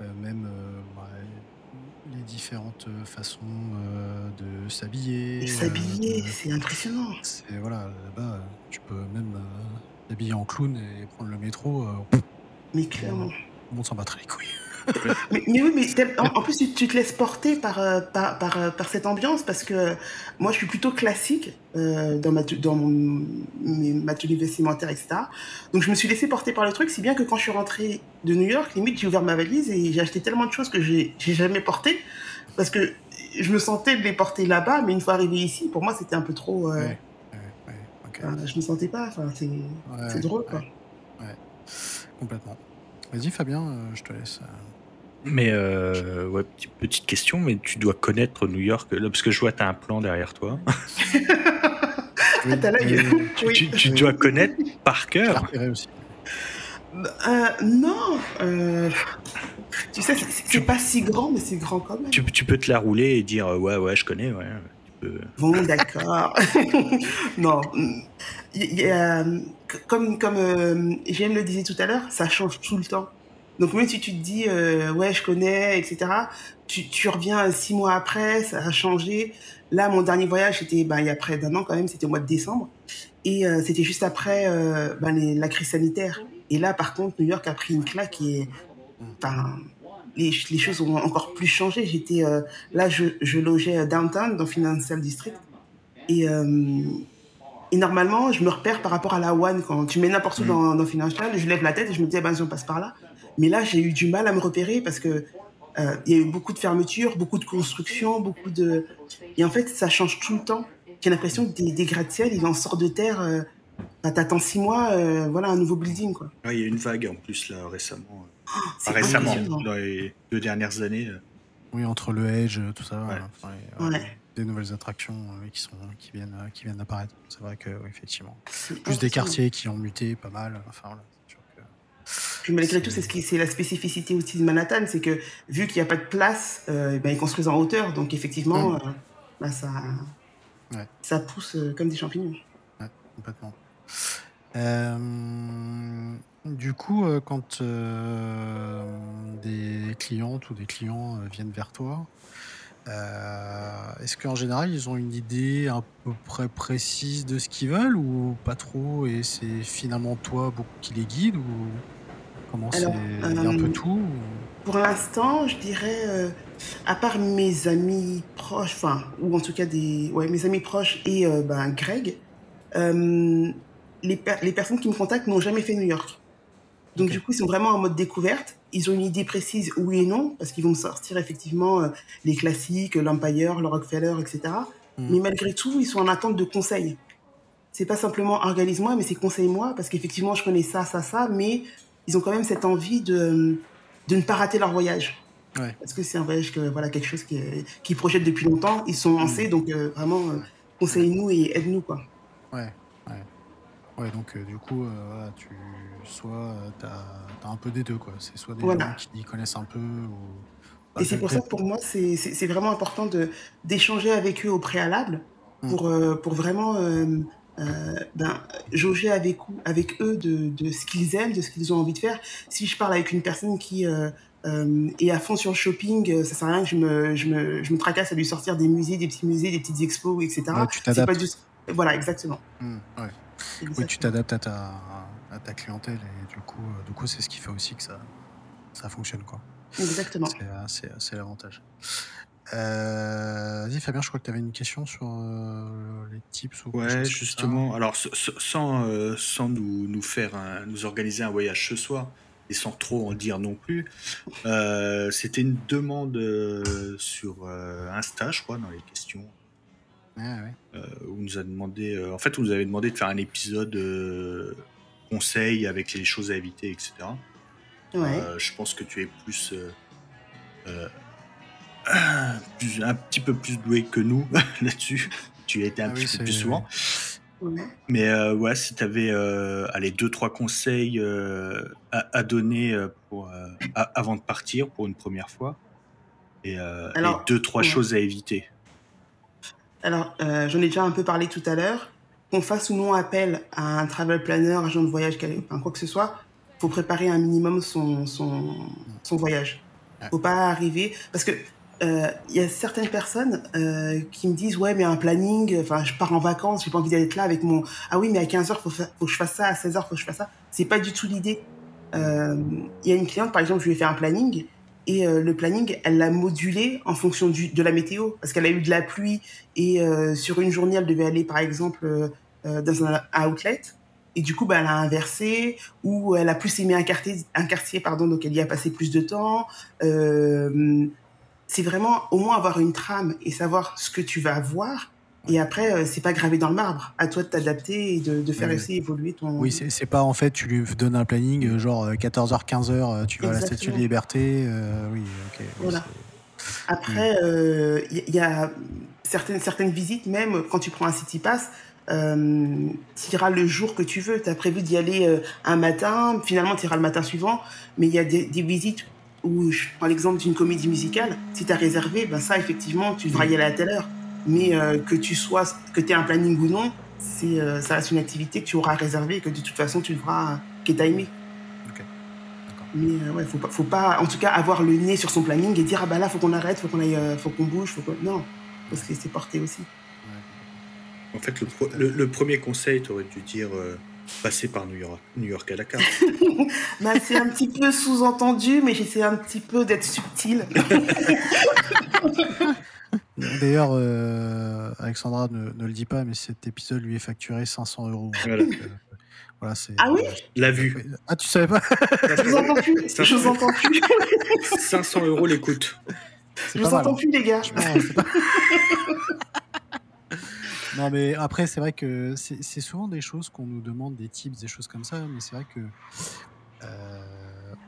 euh, même euh, ouais, les différentes façons euh, de s'habiller. S'habiller, c'est impressionnant. c'est voilà, là-bas, tu peux même t'habiller en clown et prendre le métro. Mais clairement. monde s'en battra les couilles. Mais, mais oui, mais en, en plus, tu, tu te laisses porter par, euh, par, par, euh, par cette ambiance parce que moi, je suis plutôt classique euh, dans, ma, dans mon, mes- ma tenue vestimentaire, etc. Donc, je me suis laissé porter par le truc, si bien que quand je suis rentrée de New York, limite, j'ai ouvert ma valise et j'ai acheté tellement de choses que j'ai jamais portées parce que je me sentais de les porter là-bas, mais une fois arrivé ici, pour moi, c'était un peu trop. euh, Ouais, je me sentais pas. Enfin, c'est drôle, quoi. ouais, complètement. Vas-y Fabien, euh, je te laisse. euh, Mais euh, ouais, petite, petite question, mais tu dois connaître New York, là, parce que je vois, tu as un plan derrière toi. Ah, t'as l'œil. oui, Tu, Oui. tu- tu Oui. dois connaître par cœur. aussi. Euh, non. euh, tu sais, c'est- c'est pas si grand, mais c'est grand quand même. Tu, tu peux te la rouler et dire ouais, ouais, je connais. Ouais. Bon, d'accord. non. Euh, comme comme euh, le disait tout à l'heure, ça change tout le temps. Donc même si tu te dis, euh, ouais, je connais, etc., tu, reviens six mois après, ça a changé. Là, mon dernier voyage, c'était ben, il y a près d'un an quand même, c'était au mois de décembre. Et euh, c'était juste après ben, la crise sanitaire. Et là, par contre, New York a pris une claque et enfin, les, les choses ont encore plus changé. J'étais euh, là, je, je logeais downtown dans Financial District. Et, euh, et normalement, je me repère par rapport à la One. Quand tu mets n'importe où dans, dans Financial, je lève la tête et je me dis, eh ben, on passe par là. Mais là, j'ai eu du mal à me repérer parce que euh, il y a eu beaucoup de fermetures, beaucoup de constructions, beaucoup de. Et en fait, ça change tout le temps. J'ai l'impression que des, des gratte-ciel, ils en sortent de terre. Bah, T'attends six mois, voilà, un nouveau building, quoi. Ouais, il y a une vague en plus là récemment. Récemment, dans les deux dernières années. euh, Oui, entre le Edge, tout ça, Ouais. enfin, et, ouais, Ouais. des nouvelles attractions euh, qui sont qui viennent euh, qui viennent d'apparaître. C'est vrai que oui, effectivement, plus des quartiers qui ont muté pas mal. Enfin voilà, c'est sûr que Puis malgré tout, c'est ce qui, c'est la spécificité aussi de Manhattan, c'est que vu qu'il n'y a pas de place, euh, ben, ils construisent en hauteur, donc effectivement, Mm. euh, ben, ça, Ouais. ça pousse euh, comme des champignons. complètement. Du coup, euh, quand euh, des clientes ou des clients euh, viennent vers toi, euh, est-ce qu'en général ils ont une idée à peu près précise de ce qu'ils veulent ou pas trop et c'est finalement toi qui les guide ou comment c'est un peu tout ou- Pour l'instant, je dirais, à part mes amis proches, enfin, ou en tout cas des, ouais, mes amis proches et ben, Greg, les, per- les personnes qui me contactent n'ont jamais fait New York. Donc du coup, ils sont vraiment en mode découverte. Ils ont une idée précise, oui et non, parce qu'ils vont sortir effectivement euh, les classiques, l'Empire, le Rockefeller, etc. Mm. Mais malgré tout, ils sont en attente de conseils. C'est pas simplement organise-moi, mais c'est conseille-moi, parce qu'effectivement, je connais ça, ça, ça, mais ils ont quand même cette envie de, de ne pas rater leur voyage. Ouais. Parce que c'est un voyage, que, voilà, quelque chose qui, qui projettent depuis longtemps. Ils sont lancés, donc euh, vraiment, euh, conseille-nous et aide-nous, quoi. Ouais, ouais. Donc euh, du coup, euh, tu soit tu as, un peu des deux, quoi. C'est soit des Voilà. gens qui connaissent un peu ou. Et c'est pour ça que pour moi, c'est vraiment important d'échanger avec eux au préalable Mm. pour, euh, pour vraiment euh, euh, ben, jauger avec, avec eux de, de ce qu'ils aiment, de ce qu'ils ont envie de faire. Si je parle avec une personne qui euh, euh, est à fond sur le shopping, ça sert à rien que je me, je, me, je me tracasse à lui sortir des musées, des petits musées, des petites expos, etc. Ouais, tu t'adaptes. Du... Voilà, exactement. Mmh, ouais. Oui, tu t'adaptes à ta, à ta clientèle et du coup, euh, du coup c'est ce qui fait aussi que ça, ça fonctionne. Quoi. Exactement. C'est l'avantage. Euh, Vas-y Fabien, je crois que tu avais une question sur euh, les tips ou Ouais, justement. Alors, sans, euh, sans nous, nous faire nous organiser un voyage ce soir et sans trop en dire non plus, c'était une demande sur Insta, je crois, dans les questions. Ah, ouais. où nous a demandé, en fait, vous nous avez demandé de faire un épisode conseil avec les choses à éviter, etc. Ouais. je pense que tu es plus plus, un petit peu plus doué que nous là-dessus. Tu as été un ah petit peu plus souvent. Mais euh, ouais, si tu avais euh, allez, deux, trois conseils euh, à, donner pour, avant de partir pour une première fois, et, deux, trois choses à éviter. Alors, j'en ai déjà un peu parlé tout à l'heure. Qu'on fasse ou non appel à un travel planner, agent de voyage, enfin, quoi que ce soit, faut préparer un minimum son, son, son voyage. Faut pas arriver. Parce que il euh, y a certaines personnes euh, qui me disent ouais mais un planning enfin je pars en vacances j'ai pas envie d'être là avec mon ah oui mais à 15h faut, faut que je fasse ça à 16h faut que je fasse ça c'est pas du tout l'idée il euh, y a une cliente par exemple je lui ai fait un planning et le planning elle l'a modulé en fonction du, de la météo parce qu'elle a eu de la pluie et sur une journée elle devait aller par exemple dans un outlet et du coup, bah, elle a inversé, ou elle a plus aimé un quartier, un quartier pardon, donc elle y a passé plus de temps. Euh, c'est vraiment au moins avoir une trame et savoir ce que tu vas voir. Et après, euh, c'est pas gravé dans le marbre. À toi de t'adapter et de, faire essayer évoluer ton. Oui, c'est pas en fait, tu lui donnes un planning, euh, genre 14h, euh, 15h, tu vas à la Statue de Liberté. oui, ok. Voilà. Après, il y, a certaines, certaines visites, même quand tu prends un City Pass, tu iras le jour que tu veux. Tu as prévu d'y aller un matin, finalement tu iras le matin suivant, mais il y a des, des visites ou je prends l'exemple d'une comédie musicale, si tu as réservé, ben ça, effectivement, tu devras y aller à telle heure. Mais euh, que tu sois, que tu aies un planning ou non, c'est, euh, ça reste une activité que tu auras réservée et que de toute façon, tu devras, que tu aimé. Mais euh, ouais, faut pas, faut pas, en tout cas, avoir le nez sur son planning et dire, ah bah là, faut qu'on arrête, faut qu'on aille, faut qu'on bouge, faut qu'on... Non, faut se laisser porter aussi. En fait, le, le, premier conseil, tu aurais dû dire passer par New York, New York à la carte. bah, c'est un petit peu sous-entendu, mais j'essaie un petit peu d'être subtil. D'ailleurs, euh, Alexandra ne, ne, le dit pas, mais cet épisode lui est facturé 500 euros. Voilà. voilà ah oui La vue. Ah, tu savais pas Je vous entends plus. Je vous entends plus. 500 euros l'écoute. Je vous entends hein. plus, les gars. Non, mais après, c'est vrai que c'est souvent des choses qu'on nous demande, des tips, des choses comme ça, mais c'est vrai que euh,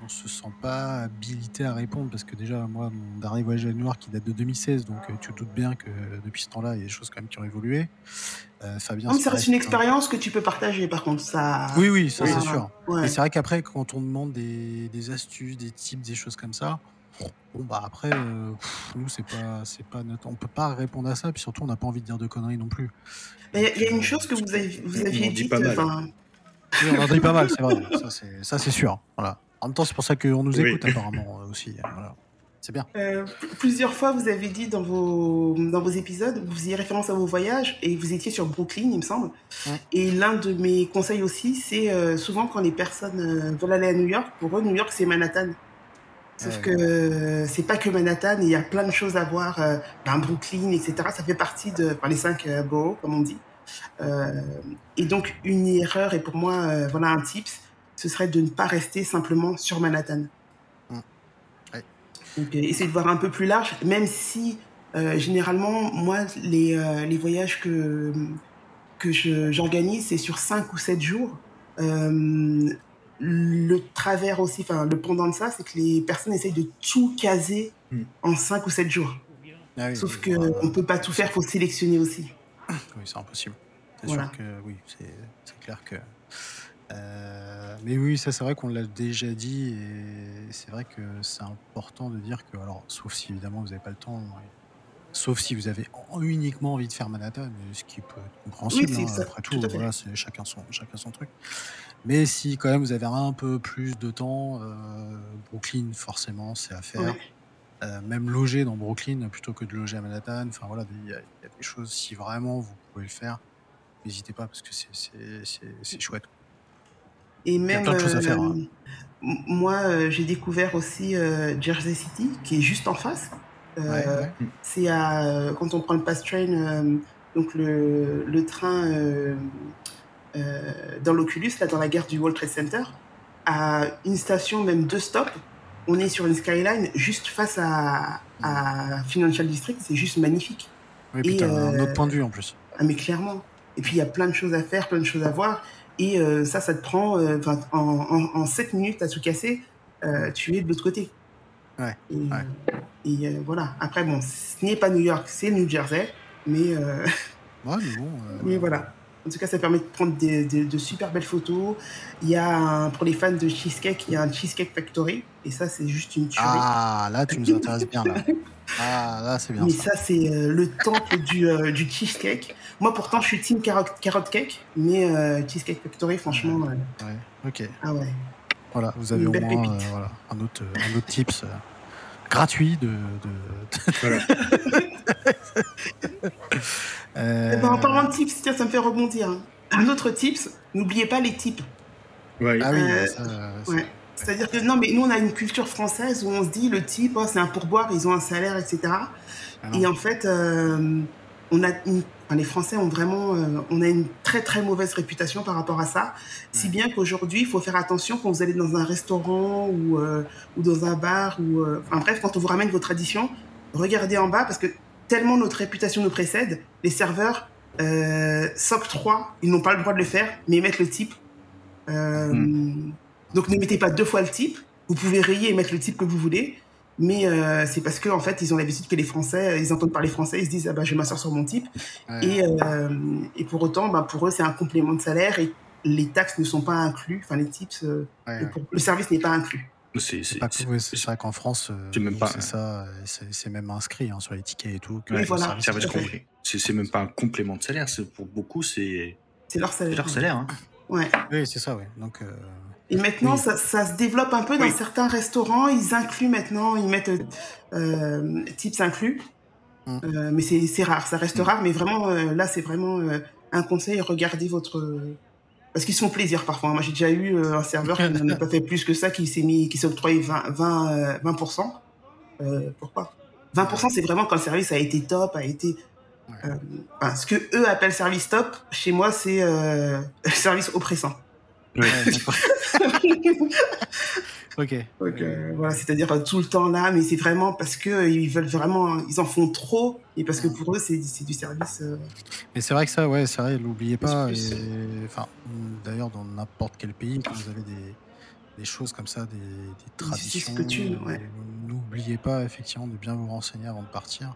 on se sent pas habilité à répondre parce que déjà, moi, mon dernier voyage à Noir qui date de 2016, donc euh, tu te doutes bien que depuis ce temps-là, il y a des choses quand même qui ont évolué. Euh, Fabien, ça reste une expérience que tu peux partager, par contre. Ça... Oui, oui, ça c'est sûr. Et c'est vrai qu'après, quand on demande des, des astuces, des tips, des choses comme ça, Bon, bah après, euh, nous, c'est pas, c'est pas notre... on peut pas répondre à ça, puis surtout, on n'a pas envie de dire de conneries non plus. Il y, a une chose que vous, avez, vous aviez dit. Enfin... on en dit pas mal, c'est vrai. Ça, c'est sûr. Voilà. En même temps, c'est pour ça qu'on nous écoute, apparemment, euh, aussi. Voilà. C'est bien. Euh, plusieurs fois, vous avez dit dans vos, dans vos épisodes, vous faisiez référence à vos voyages et vous étiez sur Brooklyn, il me semble. Et l'un de mes conseils aussi, c'est souvent quand les personnes veulent aller à New York, pour eux, New York, c'est Manhattan. Sauf que c'est pas que Manhattan, il y a plein de choses à voir, euh, ben Brooklyn, etc. Ça fait partie de les cinq euh, boroughs, comme on dit. Euh, et donc, une erreur, et pour moi, euh, voilà un tips, ce serait de ne pas rester simplement sur Manhattan. Mmh. Donc, essayer de voir un peu plus large, même si, généralement, moi, les, les voyages que, que j'organise, c'est sur cinq ou sept jours le travers aussi, enfin le pendant de ça, c'est que les personnes essayent de tout caser hmm. en 5 ou 7 jours. Ah Sauf qu'on ne peut pas tout faire, il faut sélectionner aussi. Oui, c'est impossible. C'est sûr que oui, c'est clair que. Euh, mais oui, ça c'est vrai qu'on l'a déjà dit et c'est vrai que c'est important de dire que, alors, sauf si évidemment vous n'avez pas le temps, Sauf si vous avez uniquement envie de faire Manhattan, ce qui peut être compréhensible. Oui, hein, après tout voilà, c'est chacun son, chacun son truc. Mais si quand même vous avez un peu plus de temps, euh, Brooklyn, forcément, c'est à faire. Ouais. Euh, même loger dans Brooklyn plutôt que de loger à Manhattan. Enfin voilà, il y, y a des choses, si vraiment vous pouvez le faire, n'hésitez pas parce que c'est- c'est Et y a même, plein de choses à faire, euh, hein. m- moi, euh, j'ai découvert aussi euh, Jersey City, qui est juste en face. Euh, Ouais, ouais. C'est à, euh, quand on prend le pass train, euh, donc le, le train euh, euh, dans l'Oculus, là, dans la gare du World Trade Center, à une station, même deux stops, on est sur une skyline juste face à, à Financial District, c'est juste magnifique. Oui, puis Et, t'as un autre point de vue en plus. Ah, mais clairement. Et puis, il y a plein de choses à faire, plein de choses à voir. Et euh, ça, ça te prend euh, en, en, en 7 minutes à tout casser. euh, tu es de l'autre côté. Ouais, Et, ouais. et, voilà. Après, bon, ce n'est pas New York, c'est New Jersey. Mais, Ouais, mais bon. mais voilà. En tout cas, ça permet de prendre des- des- de super belles photos. Il y a, un- pour les fans de cheesecake, il y a un Cheesecake Factory. Et ça, c'est juste une tuerie. Ah, là, tu nous intéresses bien, là. Ah, là, c'est bien Mais ça. ça, c'est euh, le temple du, euh, du cheesecake. Moi, pourtant, je suis team carrot, carrot cake, mais euh, Cheesecake Factory, franchement, euh, Ouais, ok. ah ouais. Voilà, vous avez au moins euh, voilà, un, autre, un autre tips euh, gratuit de. de... Voilà. Ben, en parlant de tips, tiens, ça me fait rebondir. hein. Un autre tips, n'oubliez pas les tips. Ouais. Ah oui, Euh, ça, c'est- Ouais. C'est-à-dire que non, mais nous, on a une culture française où on se dit le type, oh, c'est un pourboire, ils ont un salaire, etc. ah. Et en fait, euh, on a une- enfin, les Français ont vraiment, euh, on a une très très mauvaise réputation par rapport à ça, si bien qu'aujourd'hui, il faut faire attention quand vous allez dans un restaurant ou, euh, ou dans un bar ou, enfin bref, quand on vous ramène vos traditions, regardez en bas parce que tellement notre réputation nous précède, les serveurs euh, s'octroient, ils n'ont pas le droit de le faire, mais ils mettent le type. Euh, Donc ne mettez pas deux fois le type. Vous pouvez rayer et mettre le type que vous voulez. Mais euh, c'est parce qu'en en fait, ils ont l'habitude que les Français, ils entendent parler français, ils se disent ah bah, je vais m'asseoir sur mon type. Ouais. Et, euh, et pour autant, bah, pour eux, c'est un complément de salaire et les taxes ne sont pas inclus. Enfin, les tips, euh, Ouais, le, ouais. pour- le service n'est pas inclus. C'est ouais, vrai qu'en France, c'est même pas- ça, c'est même inscrit hein, sur les tickets et tout. que Ouais, voilà. service complet. C'est même pas un complément de salaire. c'est- Pour beaucoup, c'est C'est leur salaire. leur salaire. hein. Ouais. Oui, c'est ça, oui. Donc, euh, Et maintenant, Oui. ça, ça se développe un peu dans certains restaurants. Ils incluent maintenant, ils mettent euh, tips inclus. Mm. Euh, mais c'est rare, ça reste Mm. rare. Mais vraiment, euh, là, c'est vraiment euh, un conseil. Regardez votre. Parce qu'ils se font plaisir parfois. Moi, j'ai déjà eu un serveur qui n'en a pas fait plus que ça, qui s'est mis, qui s'est octroyé 20, 20, euh, 20%. Euh, pourquoi? 20%, c'est vraiment quand le service a été top, a été. Ouais. enfin, ce que eux appellent service top, chez moi, c'est service oppressant. D'accord. ok. Donc, Euh, voilà, c'est-à-dire tout le temps là, mais c'est vraiment parce que euh, ils veulent vraiment, ils en font trop et parce que pour eux c'est c'est du service. euh, Mais c'est vrai que ça, ouais, c'est vrai, n'oubliez pas. Et- Enfin, d'ailleurs, dans n'importe quel pays, quand vous avez des, des choses comme ça, des, des traditions, coutume, ouais. n'oubliez pas effectivement de bien vous renseigner avant de partir.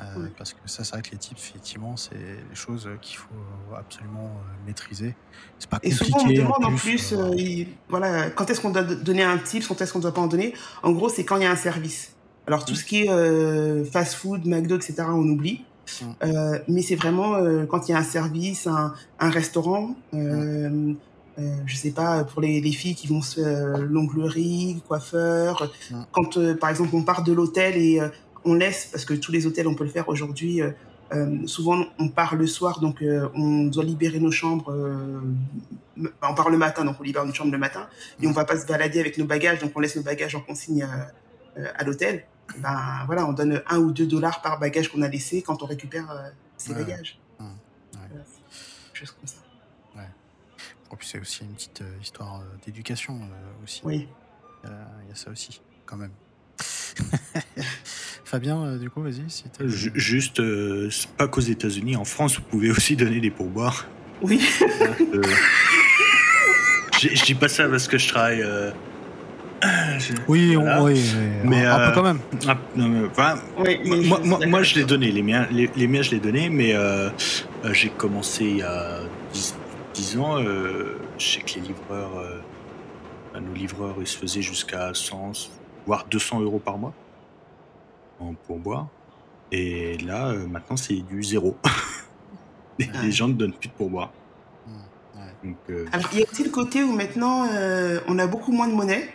Euh. Parce que ça, c'est vrai que les types, effectivement, c'est des choses euh, qu'il faut absolument euh, maîtriser. C'est pas Et compliqué. souvent on me demande en plus, plus, il- voilà, quand est-ce qu'on doit donner un tip, quand est-ce qu'on doit pas en donner? En gros, c'est quand il y a un service. Alors tout Mhm. ce qui est fast-food, McDo, etc., on oublie. Euh, mais c'est vraiment euh, quand il y a un service, un, un restaurant. Euh, euh, je sais pas, pour les, les filles qui vont se l'onglerie, coiffeur. Quand, par exemple, on part de l'hôtel et on laisse, parce que tous les hôtels, on peut le faire aujourd'hui, euh, euh, souvent on part le soir, donc euh, on doit libérer nos chambres. euh, on part le matin, donc on libère une chambre le matin, et on va pas se balader avec nos bagages, donc on laisse nos bagages en consigne à l'hôtel. Ben voilà, on donne un ou deux dollars par bagage qu'on a laissé quand on récupère ses Ouais. bagages. Mhm. Ouais. Voilà, comme ça. En plus, c'est aussi une petite histoire d'éducation aussi. Oui. Il y a ça aussi, quand même. Fabien, euh, du coup, vas-y. Si Juste, euh, c'est pas qu'aux États-Unis, en France, vous pouvez aussi donner des pourboires. Oui. Euh, je dis pas ça parce que je travaille. euh, je- Oui, on- Voilà. oui, oui, Mais, un, un euh, peu quand même. Non, mais, enfin, oui moi, moi, je l'ai donné, les miens, les, les miens je les donné, mais euh, j'ai commencé il y a 10, 10 ans. euh, je sais que les livreurs, euh, nos livreurs, ils se faisaient jusqu'à 100, voire 200 euros par mois en pourboire. Et là, euh, maintenant, c'est du zéro. les, les gens ne donnent plus de pourboire. Ouais. Donc, euh, Alors, il y a aussi le côté où maintenant, euh, on a beaucoup moins de monnaie?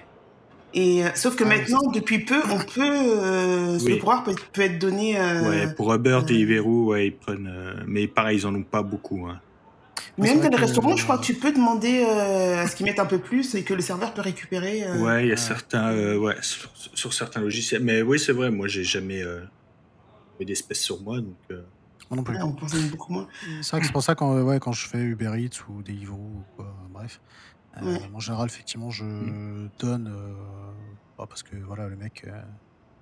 Et, euh, sauf que Ah maintenant, depuis peu, on peut. Euh, Ce Oui. pouvoir peut, peut être donné. euh, ouais, pour Uber, euh, Deliveroo, ouais, ils prennent. euh, mais pareil, ils en ont pas beaucoup. Hein. Même dans les restaurants, je crois que tu peux demander euh, à ce qu'ils mettent un peu plus et que le serveur peut récupérer. euh, Ouais, il y a certains, euh, ouais, sur, sur certains logiciels. Mais oui, c'est vrai, moi, j'ai jamais euh, eu d'espèces sur moi, donc. euh, Moi non plus. ouais, on beaucoup moins. C'est vrai que c'est pour ça quand, ouais, quand je fais Uber Eats ou Deliveroo ou quoi, bref. euh, Ouais. En général, effectivement, je donne. euh, bah, parce que voilà, le mec, euh,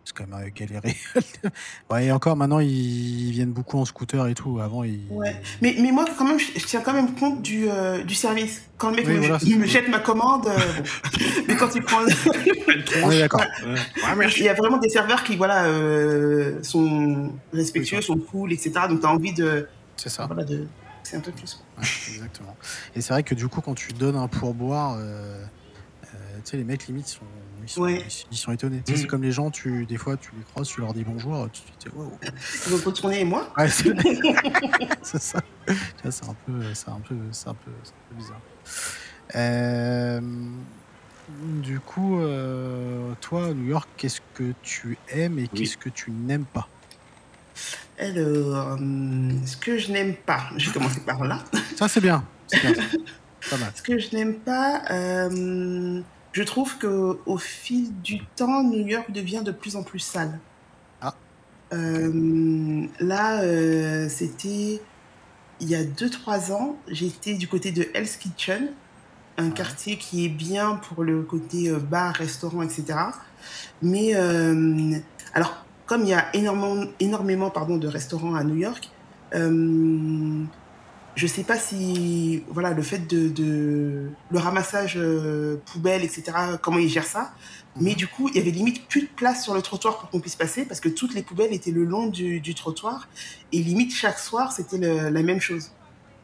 c'est quand même euh, galéré. ouais, et encore maintenant, ils viennent beaucoup en scooter et tout. Avant, ils. Ouais. Mais, mais moi, quand même, je, je tiens quand même compte du, euh, du service. Quand le mec Oui, me, voilà, il c'est- me jette ma commande, euh, mais quand il prend. On est d'accord. ouais. Il y a vraiment des serveurs qui voilà, euh, sont respectueux, Oui, sont cool, etc. Donc tu as envie de. C'est ça. Voilà, de c'est un peu plus. Ouais, exactement. Et c'est vrai que du coup, quand tu donnes un pourboire, euh, euh, tu sais, les mecs limite sont, ils sont, Ouais. ils, ils sont étonnés. Sais, Mm. C'est comme les gens, tu, des fois, tu les croises, tu leur dis bonjour, tu te dis wow. Ils vont retourner et moi. Ouais, c'est c'est ça. C'est un peu, c'est un peu, c'est un peu, c'est un peu bizarre. Euh, du coup, euh, toi, New York, qu'est-ce que tu aimes et Oui. qu'est-ce que tu n'aimes pas? Alors, hum, ce que je n'aime pas, je vais commencer par là. Ça, c'est bien. C'est bien. ça. Pas mal. Ce que je n'aime pas, euh, je trouve que au fil du temps, New York devient de plus en plus sale. Ah. Euh, là, euh, c'était il y a 2-3 ans, j'étais du côté de Hell's Kitchen, un quartier qui est bien pour le côté euh, bar, restaurant, etc. Mais euh, alors, comme il y a énormément, énormément pardon, de restaurants à New York, je sais pas si voilà le fait de, de le ramassage euh, poubelle etc comment ils gèrent ça mais Mhm. du coup il y avait limite plus de place sur le trottoir pour qu'on puisse passer parce que toutes les poubelles étaient le long du, du trottoir et limite chaque soir c'était la même chose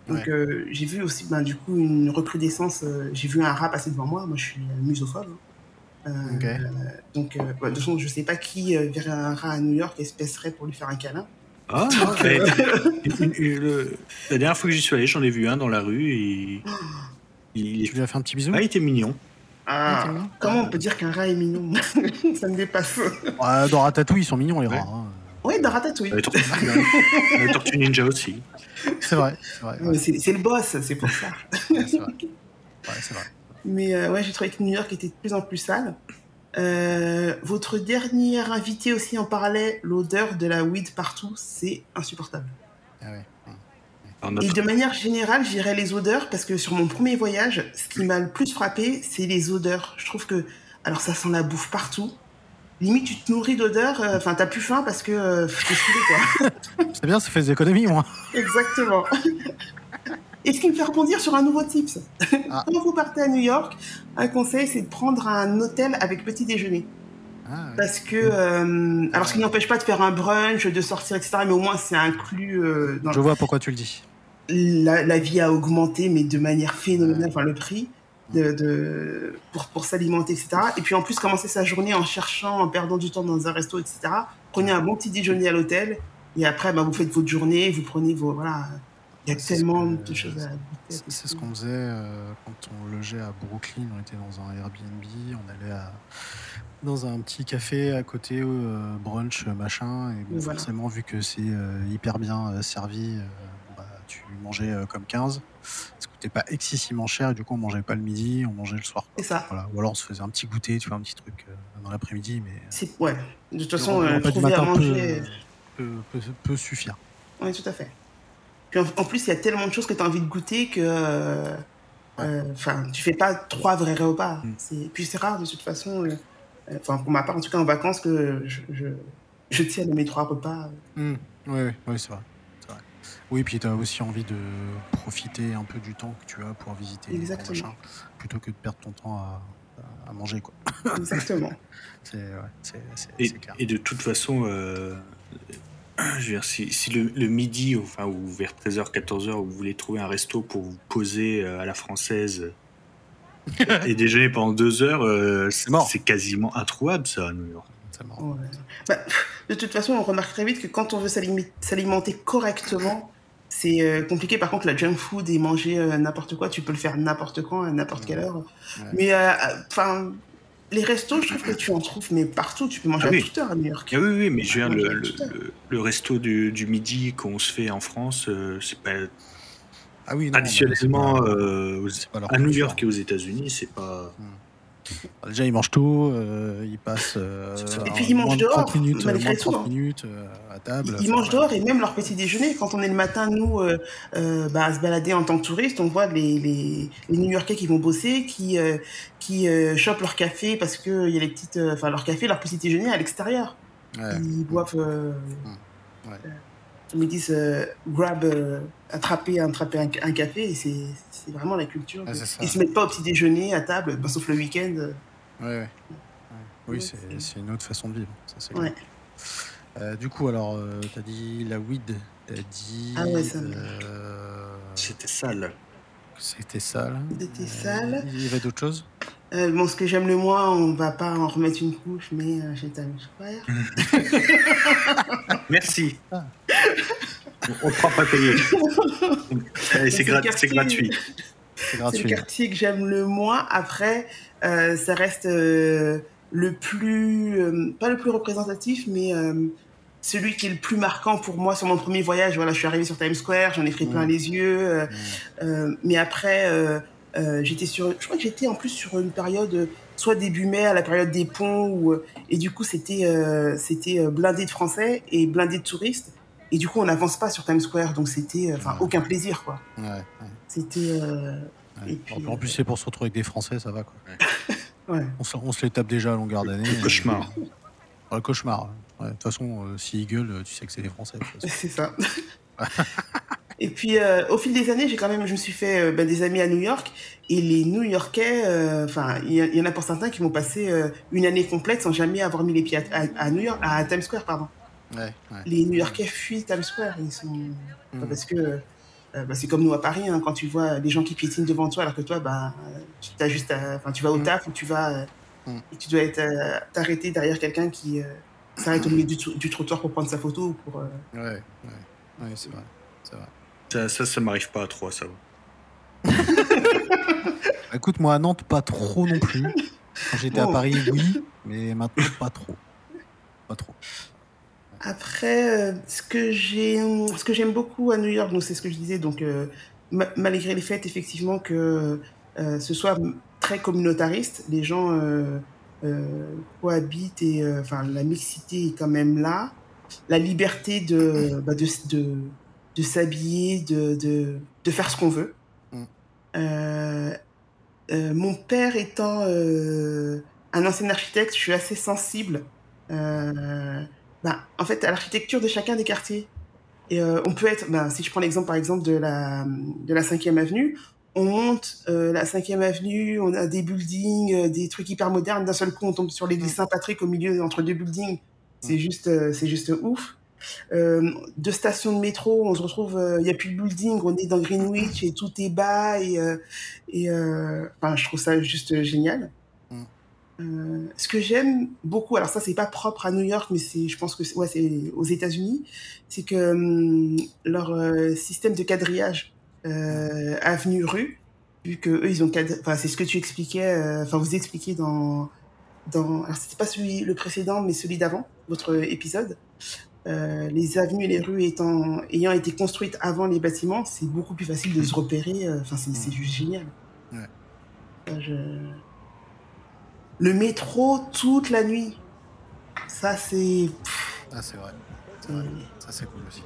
donc Ouais. euh, j'ai vu aussi ben, du coup une recrudescence euh, j'ai vu un rat passer devant moi moi je suis musophobe hein. Euh, donc euh, de toute façon je sais pas qui verrait un rat à New York et se passerait pour lui faire un câlin Ah, non, mais une- une- le- la dernière fois que j'y suis allé, j'en ai vu un dans la rue et il, Tu lui as fait un petit bisou ah, il était mignon. Ah, comment on peut dire qu'un rat est mignon Ça me dépasse. Ouais, Dans Ratatouille, ils sont mignons, les Ouais. rats. hein. Oui, dans Ratatouille. Les tortues, les Tortues Ninja aussi. C'est vrai. C'est vrai. Ouais, C'est le boss, c'est pour ça. ouais, c'est vrai. Ouais, c'est vrai. Mais euh, ouais, j'ai trouvé que New York était de plus en plus sale. Euh, votre dernier invité aussi en parlait, l'odeur de la weed partout, c'est insupportable. Ah ouais. Alors, Et de manière générale, je dirais les odeurs, parce que sur mon premier voyage, ce qui m'a le plus frappé, c'est les odeurs. Je trouve que, alors ça sent la bouffe partout. Limite, tu te nourris d'odeurs, euh, enfin, t'as plus faim parce que euh, t'es saoulé, quoi. C'est bien, ça fait des économies, moi. Exactement. Et ce qui me fait rebondir sur un nouveau tips. Ah. Quand vous partez à New York, un conseil, c'est de prendre un hôtel avec petit déjeuner. Ah. Parce que, euh, alors ce qui n'empêche pas de faire un brunch, de sortir, etc., mais au moins c'est inclus euh, dans Je vois pourquoi tu le dis. la, la vie a augmenté, mais de manière phénoménale, enfin le prix de, de- pour, pour s'alimenter, etc. Et puis en plus, commencer sa journée en cherchant, en perdant du temps dans un resto, etc. Prenez un bon petit déjeuner à l'hôtel, et après, bah, vous faites votre journée, vous prenez vos. Voilà. Il y a tellement de choses à goûter. C'est ce qu'on faisait euh, quand on logeait à Brooklyn. On était dans un Airbnb, on allait à- dans un petit café à côté, euh, brunch, machin. Et bon, Et voilà. forcément, vu que c'est euh, hyper bien servi, bah, tu mangeais comme 15. Ça coûtait pas excessivement cher. Et du coup, on mangeait pas le midi, on mangeait le soir. C'est ça. Voilà. Ou alors, on se faisait un petit goûter, tu vois, un petit truc dans l'après-midi. Mais C'est, ouais. De toute façon, euh, du trouver à peut- manger. peut, peut- peut suffire. Oui, tout à fait. Puis en, en plus, il y a tellement de choses que tu as envie de goûter que. euh, euh, Enfin, tu fais pas trois vrais repas. Mm. Puis c'est rare de toute façon. euh, euh, Enfin, pour ma part, en tout cas en vacances, que je, je, je tiens à mes trois repas. Oui, oui, c'est vrai. c'est vrai. Oui, puis tu as aussi envie de profiter un peu du temps que tu as pour visiter Exactement. machin, plutôt que de perdre ton temps à, à manger. Quoi. Exactement. C'est ouais, c'est- c'est- Et, c'est clair. et de toute façon, euh, je veux dire, si, si le, le midi, enfin, ou vers 13h, 14h, vous voulez trouver un resto pour vous poser euh, à la française et déjeuner pendant deux heures, euh, c'est quasiment introuvable, ça, à New York. Ouais. Bah, de toute façon, on remarque très vite que quand on veut s'alimenter correctement, c'est euh, compliqué. Par contre, la junk food et manger euh, n'importe quoi, tu peux le faire n'importe quand, à n'importe quelle heure. Mais, euh, enfin, les restos, je trouve que tu en trouves, mais partout. Tu peux manger Ah à oui. toute heure à New York. Ah oui, oui, mais je veux dire, manger le, le, le- resto du, du midi qu'on se fait en France, euh, c'est pas Ah oui, non, bah, pas- euh, aux- à New. York et aux États-Unis, c'est pas. Déjà, ils mangent tôt, euh, ils passent. euh. Et puis, ils mangent de dehors, 30 minutes, malgré moins de tout, 30 hein. minutes euh, à table. Ils, mangent dehors et même leur petit déjeuner. Quand on est le matin, nous, euh, euh, bah, à se balader en tant que touriste, on voit les, les, les New-Yorkais qui vont bosser, qui, euh, qui euh, chopent leur café parce que il y a les petites, euh, enfin leur café, leur petit déjeuner à l'extérieur. ouais. Ils boivent, euh, Ouais. euh, ils disent euh, grab, euh, attraper, attraper un, un café, et c'est c'est vraiment la culture. Ça. Ils se mettent pas au petit déjeuner à table, bah, sauf le week-end. Ouais, ouais. Ouais. Oui, Ouais, c'est une autre façon de vivre. Ça. Euh, du coup, alors, euh, t'as dit la weed, t'as dit. Ah ouais, ça me- euh, C'était sale. que c'était sale. C'était Euh, sale. Il y avait d'autres choses? Euh, bon, ce que j'aime le moins, on va pas en remettre une couche, mais euh, j'ai Times Square. Merci. Ah. On ne fera pas payer. C'est C'est gra- le c'est quartier. gratuit. C'est C'est le quartier que j'aime le moins. Après, euh, ça reste euh, le plus, euh, pas le plus représentatif, mais euh, celui qui est le plus marquant pour moi sur mon premier voyage. Voilà, je suis arrivée sur Times Square, j'en ai pris plein les yeux. euh, Mm. euh, mais après, euh, euh, j'étais sur, je crois que j'étais en plus sur une période, soit début mai, à la période des ponts, où, et du coup c'était euh, c'était blindé de Français et blindé de touristes. Et du coup, on n'avance pas sur Times Square, donc c'était, euh, enfin, Ouais. aucun plaisir, quoi. Ouais, ouais, C'était, euh. Et puis, en, plus, euh, c'est pour se retrouver avec des Français, ça va quoi. ouais. On se, on se les tape déjà à longueur d'année. Cauchemar. Euh, le cauchemar. De toute façon, euh, s'ils gueulent, tu sais que c'est des Français. C'est ça. et puis, euh, au fil des années, j'ai quand même, je me suis fait euh, ben, des amis à New York. Et les New-Yorkais, euh, enfin, il y, en a pour certains qui m'ont passé euh, une année complète sans jamais avoir mis les pieds à, à- à New York, à Times Square, pardon. Ouais, ouais. Les New-Yorkais fuient Times Square. Ils sont... Mm. Parce que euh, bah, c'est comme nous à Paris, hein, quand tu vois des gens qui piétinent devant toi, alors que toi, bah, tu, t'as juste à- enfin, tu vas au Mm. taf ou tu vas, euh, Mm. et tu dois être euh, t'arrêter derrière quelqu'un qui euh, s'arrête au milieu du, trottoir pour prendre sa photo ou pour. euh, Ouais, ouais, ouais, c'est vrai. Ça, ça, ça m'arrive pas à trois, ça va. Écoute, moi à Nantes, pas trop non plus. Quand j'étais à. Paris, oui, mais maintenant, pas trop. Pas trop. Après, euh, ce que j'aime beaucoup à New York, donc c'est ce que je disais, donc euh, ma- malgré le fait effectivement que euh, ce soit très communautariste, les gens cohabitent et enfin la mixité est quand même là, la liberté de bah, de, de, de s'habiller, de, de, de faire ce qu'on veut. Mm. Euh, euh, mon père étant euh, un ancien architecte, je suis assez sensible. Bah, en fait, à l'architecture de chacun des quartiers. Et euh, on peut être, bah, si je prends l'exemple par exemple de la de la 5e avenue, on monte euh, la 5e avenue, on a des buildings, euh, des trucs hyper modernes, d'un seul coup on tombe sur l'église Saint-Patrick au milieu entre deux buildings. C'est juste euh, c'est juste ouf. Euh, deux stations de métro, on se retrouve, euh, il n'y a plus de building, on est dans Greenwich et tout est bas et euh, et euh, enfin je trouve ça juste génial. Euh, ce que j'aime beaucoup, alors ça c'est pas propre à New York, mais c'est, je pense que c'est, ouais, c'est aux États-Unis, c'est que hum, leur euh, système de quadrillage euh, avenue rue, vu que eux ils ont enfin c'est ce que tu expliquais, enfin vous expliquiez dans dans, alors c'était pas celui le précédent, mais celui d'avant, votre épisode. Les avenues et les rues étant ayant été construites avant les bâtiments, c'est beaucoup plus facile de se repérer. Enfin, c'est, juste génial. Ouais. Je- Le métro toute la nuit, ça c'est. Ah, c'est vrai. c'est- Ça, c'est cool aussi.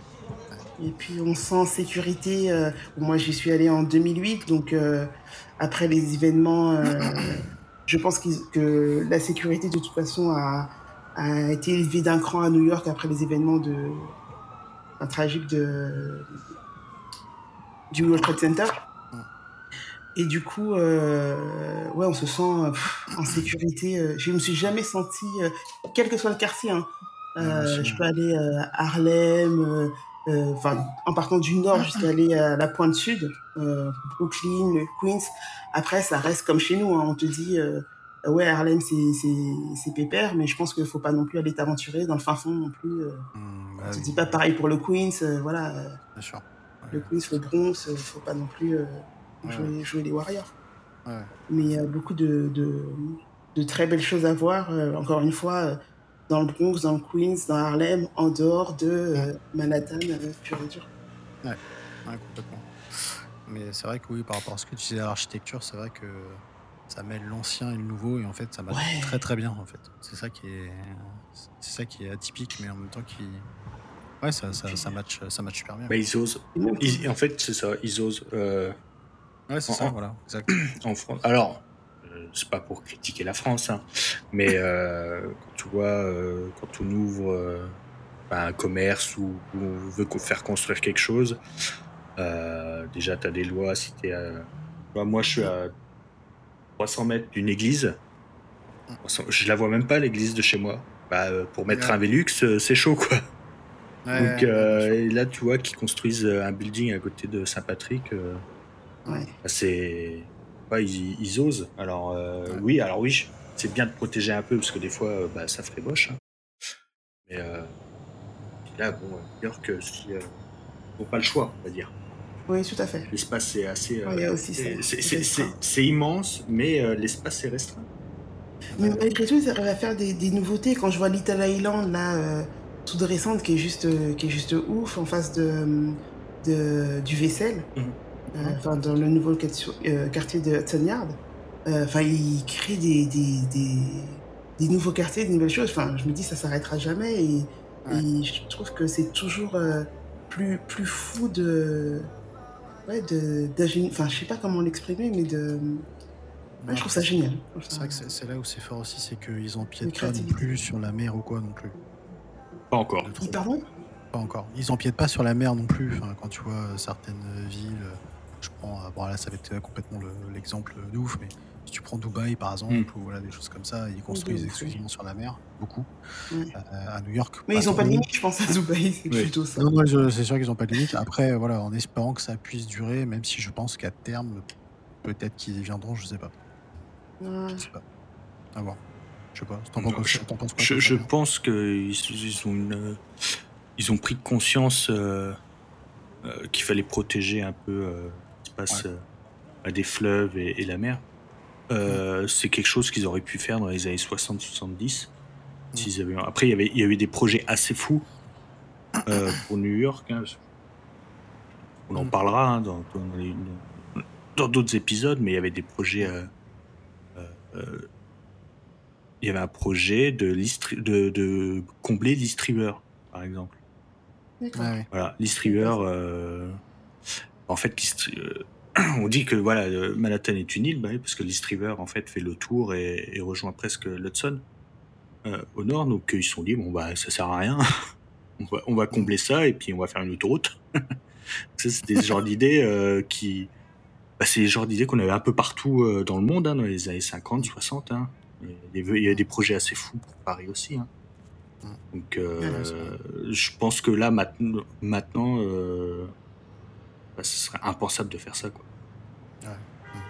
Et puis on sent en sécurité. euh, moi, j'y suis allée en 2008, donc euh, après les événements, euh, je pense que la sécurité de toute façon a, a été élevée d'un cran à New York après les événements de un tragique de du World Trade Center. Et du coup, euh, ouais, on se sent euh, pff, en sécurité. euh, Je me suis jamais sentie, euh, quel que soit le quartier, hein, euh, je peux aller euh, à Harlem, euh, euh, enfin, en partant du nord jusqu'à aller à la pointe sud, euh, Brooklyn, Queens. Après, ça reste comme chez nous. hein, on te dit, euh, ouais, Harlem, c'est pépère, mais je pense qu'il faut pas non plus aller t'aventurer dans le fin fond non plus. Mmh, bah, dis pas pareil pour le Queens, voilà. Bien sûr. Le Queens, le Bronx, il faut pas non plus jouer, jouer, les Warriors. Mais il y a beaucoup de, de, de, très belles choses à voir. encore une fois, dans le Bronx, dans le Queens, dans Harlem, en dehors de euh, Manhattan, euh, pur et dur. Ouais, ouais complètement. Mais c'est vrai que oui, par rapport à ce que tu disais à l'architecture, c'est vrai que ça mêle l'ancien et le nouveau et en fait ça marche très très bien en fait. C'est ça qui est c'est ça qui est atypique mais en même temps qui ouais ça ça, ça match ça match super bien. Bah, ils osent. en fait c'est ça, ils osent. Euh, ouais c'est ça voilà. Exact. en France. Alors c'est pas pour critiquer la France, hein, mais euh, quand tu vois, euh, quand on ouvre euh, un commerce ou, on veut faire construire quelque chose, déjà tu as des lois. Si es moi, je suis à 300 mètres d'une église. Je la vois même pas, l'église de chez moi. Bah, pour mettre un Velux, c'est chaud, quoi. Donc là, tu vois qu'ils construisent un building à côté de Saint-Patrick. C'est ils, osent. Alors euh, oui, alors oui, c'est bien de protéger un peu parce que des fois, euh, bah, ça ferait moche. Hein. Mais euh, là, bon, New York, si, n'ont pas le choix, on va dire. Oui, tout à fait. L'espace c'est assez. c'est immense, mais l'espace est restreint. Mais malgré tout, ça va faire des, nouveautés. Quand je vois Little Island, là, toute récente, qui est juste, qui est juste ouf, en face de, de du vaisselle. Euh, enfin, dans le nouveau euh, quartier de Hudson Yard. Euh, enfin, il crée des, des, des, des, nouveaux quartiers, des nouvelles choses. Enfin, je me dis, ça s'arrêtera jamais. Et, je trouve que c'est toujours plus, plus fou de. Ouais, de. Enfin, je sais pas comment l'exprimer, mais de. je trouve ça génial. C'est vrai que c'est là où c'est fort aussi, c'est qu'ils empiètent pas non plus sur la mer ou quoi non plus. Pas encore. Pardon? Pas encore. Ils empiètent pas sur la mer non plus. Enfin, quand tu vois certaines villes je prends, euh, bon là ça va être complètement l'exemple de ouf, mais si tu prends Dubaï par exemple, mm. ou voilà, des choses comme ça, ils construisent exclusivement sur la mer, beaucoup. Euh, à New York. Mais ils n'ont pas de limite, je pense, à Dubaï, c'est plutôt ça. Non, c'est sûr qu'ils n'ont pas de limite. Après, voilà, en espérant que ça puisse durer, même si je pense qu'à terme, peut-être qu'ils viendront, je sais pas. Je sais pas. À voir. Je sais pas. je, penses quoi, je, pense qu'ils ils ont une, ils ont pris conscience euh, qu'il fallait protéger un peu passe euh, à des fleuves et, la mer. Euh, c'est quelque chose qu'ils auraient pu faire dans les années 60-70. Avaient... Après, il y, avait, des projets assez fous euh, pour New York. Hein. On en mm. parlera hein, dans, dans, d'autres épisodes, mais il y avait des projets. il y avait un projet de, de, de combler l'East River, par exemple. Voilà, l'East River, en fait, euh, on dit que voilà, euh, Manhattan est une île, bah parce que l'East River en fait fait le tour et, rejoint presque l'Hudson euh, au nord. Donc ils se sont dit bon bah ça sert à rien, on, va, combler ça et puis on va faire une autoroute. ça c'était ce genre d'idées qui, bah, c'est le genre d'idées qu'on avait un peu partout dans le monde hein, dans les années 50, 60. Hein. Il y a des projets assez fous pour Paris aussi. Hein. Donc, je pense que là, maintenant, bah, ce serait impensable de faire ça. Quoi.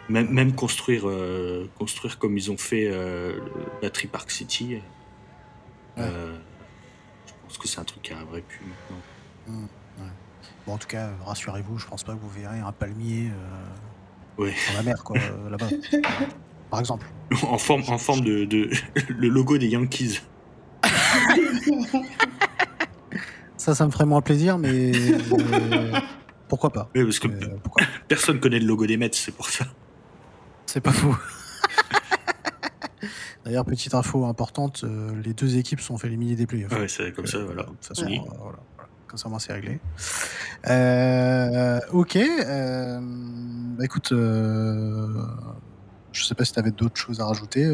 Même, même, construire, euh, construire comme ils ont fait euh, Battery Park City, euh, je pense que c'est un truc qui arriverait plus maintenant. Mmh, bon, en tout cas, rassurez-vous, je pense pas que vous verrez un palmier dans la mer, quoi, là-bas. Par exemple. en forme, en forme de, de le logo des Yankees. ça, ça me ferait moins plaisir, mais pourquoi pas Oui, parce que euh, personne connaît le logo des Mets, c'est pour ça. C'est pas faux. D'ailleurs, petite info importante, euh, les deux équipes sont fait éliminer des playoffs. Ouais, c'est comme ça, euh, voilà. De toute façon, voilà, Comme ça, moi, c'est réglé. ok. bah, écoute, je sais pas si tu avais d'autres choses à rajouter,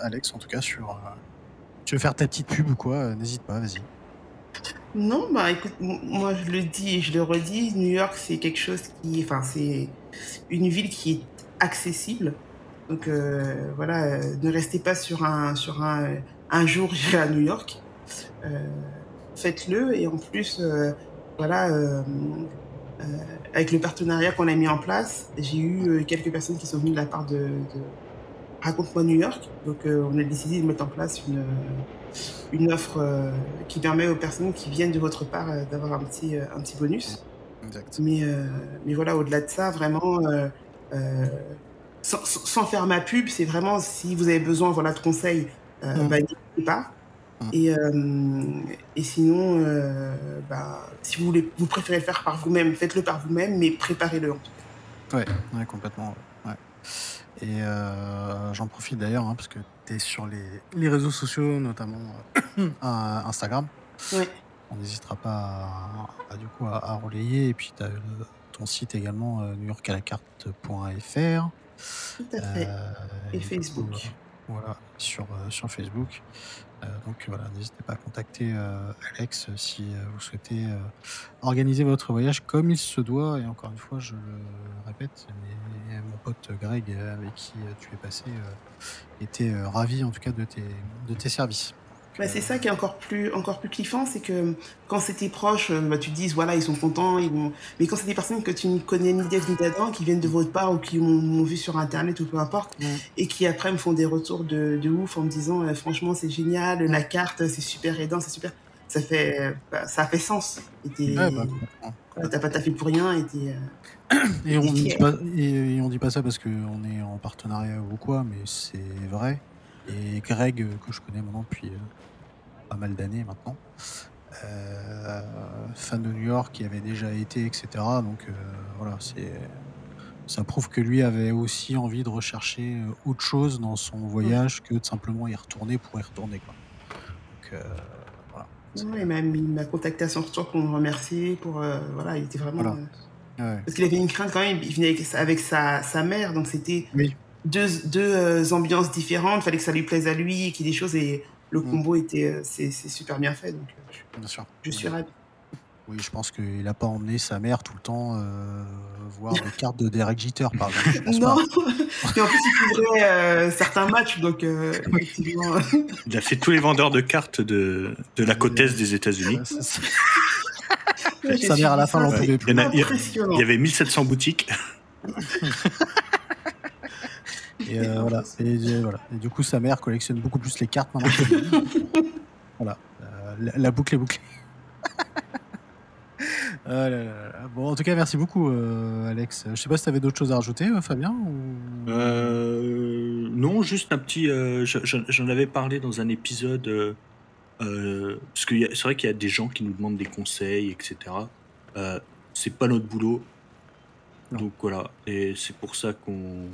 Alex, en tout cas, sur. tu veux faire ta petite pub ou quoi N'hésite pas, vas-y. Non, bah écoute, moi je le dis et je le redis, New York c'est quelque chose qui, enfin c'est une ville qui est accessible. Donc euh, voilà, euh, ne restez pas sur un sur un, un jour j'irai à New York. Euh, Faites-le et en plus voilà avec le partenariat qu'on a mis en place, j'ai eu quelques personnes qui sont venues de la part de, de Raconte-moi New York. Donc, on a décidé de mettre en place une, une offre qui permet aux personnes qui viennent de votre part d'avoir un petit, un petit bonus. Exact. Mais, mais voilà, au-delà de ça, vraiment, sans, sans, faire ma pub, c'est vraiment si vous avez besoin voilà, de conseils, mmh. bah, n'hésitez pas. Mmh. Et, et sinon, bah, si vous, voulez, vous préférez le faire par vous-même, faites-le par vous-même, mais préparez-le en tout cas. Ouais, ouais complètement. Ouais. Et j'en profite d'ailleurs, hein, parce que sur les, les, réseaux sociaux, notamment Instagram. Ouais. On n'hésitera pas à, du coup, à, relayer. Et puis, tu as ton site également, newyorkalacarte.fr. Tout à fait. et Facebook. voilà, sur, sur Facebook. Euh, donc voilà, n'hésitez pas à contacter euh, Alex si euh, vous souhaitez organiser votre voyage comme il se doit. Et encore une fois, je le répète, mon pote Greg, avec qui tu es passé, était ravi en tout cas de tes, de tes services. Bah, c'est ça qui est encore plus, encore plus kiffant, c'est que quand c'est tes proches, euh, bah, tu te dis, voilà, ils sont contents, ils vont... mais quand c'est des personnes que tu ne connais ni d'Eve ni d'Adam, qui viennent de votre part ou qui m'ont vu sur Internet ou peu importe, et qui après me font des retours de, de ouf en me disant, euh, franchement, c'est génial, la carte, c'est super aidant, c'est super. Ça fait, bah, ça fait sens. Et ouais, t'as pas taffé pour rien. Et, euh, et, on dit pas, et, on dit pas ça parce qu'on est en partenariat ou quoi, mais c'est vrai. Et Greg, que je connais maintenant depuis pas mal d'années maintenant. Euh, fan de New York qui avait déjà été, etc. Donc euh, voilà, c'est ça prouve que lui avait aussi envie de rechercher euh, autre chose dans son voyage que de simplement y retourner pour y retourner. Quoi. Donc, voilà. et même il m'a contacté à son retour pour me remercier. Pour, voilà, il était vraiment. Parce qu'il avait une crainte quand même. Il venait avec, avec sa, sa, mère, donc c'était oui. Deux, deux ambiances différentes. Il fallait que ça lui plaise à lui, qu'il y ait des choses. Et le mm. combo était euh, c'est super bien fait. Donc, euh, bien sûr. Je suis ravi. Oui, je pense qu'il n'a pas emmené sa mère tout le temps euh, voir des cartes de Derek Jeter, par exemple. non, et en plus, il couvrait certains matchs, donc effectivement. Il a fait tous les vendeurs de cartes de, de la côte est des États-Unis. sa mère, à la fin, n'en pouvait plus. Il y, avait 1700 boutiques. Et, euh, voilà. Et, voilà. Et du coup, sa mère collectionne beaucoup plus les cartes maintenant. voilà. Euh, la, boucle est bouclée. Ah bon, en tout cas, merci beaucoup, euh, Alex. Je sais pas si tu avais d'autres choses à rajouter, Fabien ou... Non, juste un petit. J'en avais parlé dans un épisode. parce que c'est vrai qu'il y a des gens qui nous demandent des conseils, etc. c'est pas notre boulot. Donc voilà. Et c'est pour ça qu'on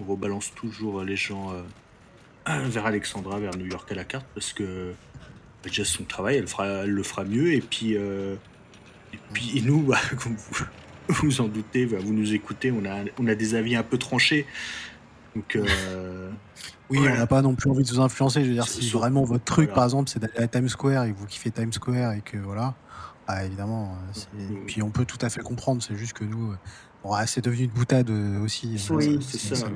on rebalance toujours les gens euh, vers Alexandra, vers New York à la carte, parce que bah, déjà son travail, elle, fera, elle le fera mieux. Et puis, euh, et puis nous, bah, comme vous vous en doutez, bah, vous nous écoutez, on a, on a des avis un peu tranchés. Donc, euh, oui, on n'a pas non plus envie de vous influencer. Je veux dire, si vraiment votre truc, par exemple, c'est d'aller à Times Square et que vous kiffez Times Square et que voilà, évidemment. Puis on peut tout à fait comprendre. C'est juste que nous, c'est devenu une boutade euh, aussi. Oui, c'est ça.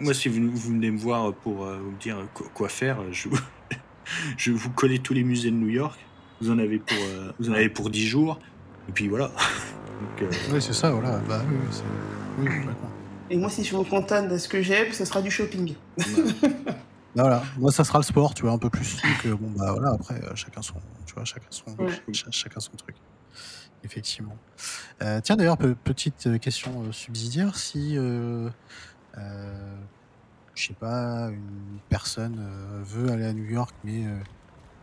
Moi, si vous, venez me voir pour euh, vous dire quoi, faire, je, je vous coller tous les musées de New York. Vous en avez pour, euh, vous en avez pour 10 jours. Et puis voilà. oui, c'est ça, voilà. Bah, oui, et moi, si je vous contente de ce que j'aime, ce sera du shopping. Bah, voilà, moi ça sera le sport, tu vois, un peu plus. Donc bon bah voilà, après chacun son, tu vois, chacun son, chacun son truc effectivement. Euh, tiens, d'ailleurs, petite euh, question euh, subsidiaire, si, je sais pas, une personne veut aller à New York, mais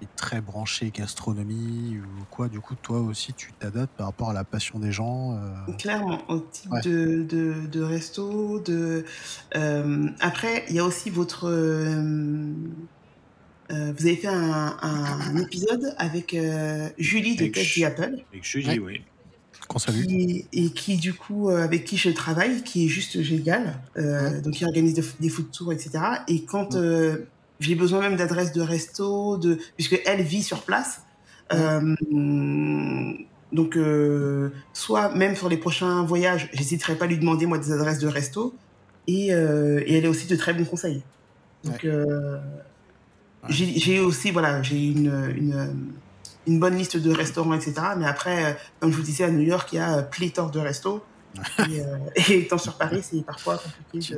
est très branchée gastronomie ou quoi, du coup, toi aussi, tu t'adaptes par rapport à la passion des gens Clairement, au type de, de, resto, de... après, il y a aussi votre... Euh, vous avez fait un, un épisode avec euh, Julie de Tech Apple. Avec Julie, oui. Qu'on salue. et qui, du coup, euh, avec qui je travaille, qui est juste génial. Donc, il organise des food tours, etc. Et quand j'ai besoin même d'adresses de resto, de, puisque elle vit sur place, donc, soit même sur les prochains voyages, j'hésiterai pas à lui demander, moi, des adresses de resto. Et, et elle a aussi de très bons conseils. Donc, j'ai aussi, voilà, j'ai une, une, une, bonne liste de restaurants, etc. Mais après, euh, comme je vous disais, à New York, il y a pléthore de restos. et, euh, et, étant sur Paris, c'est parfois compliqué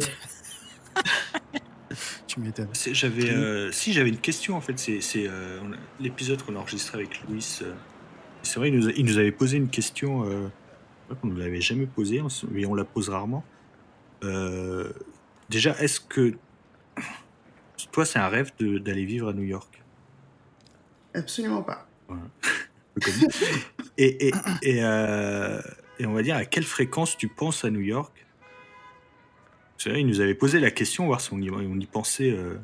tu m'étonnes. J'avais, euh, si j'avais une question en fait, c'est euh, l'épisode qu'on a enregistré avec Louis. Euh, c'est vrai, il nous, il nous, avait posé une question qu'on ne l'avait jamais posée, mais on la pose rarement. déjà, est-ce que toi, c'est un rêve d'aller vivre à New York Absolument pas. et, et, et, et, on va dire, à quelle fréquence tu penses à New York? C'est vrai, il nous avait posé la question, voir si on y, on y pensait. Euh...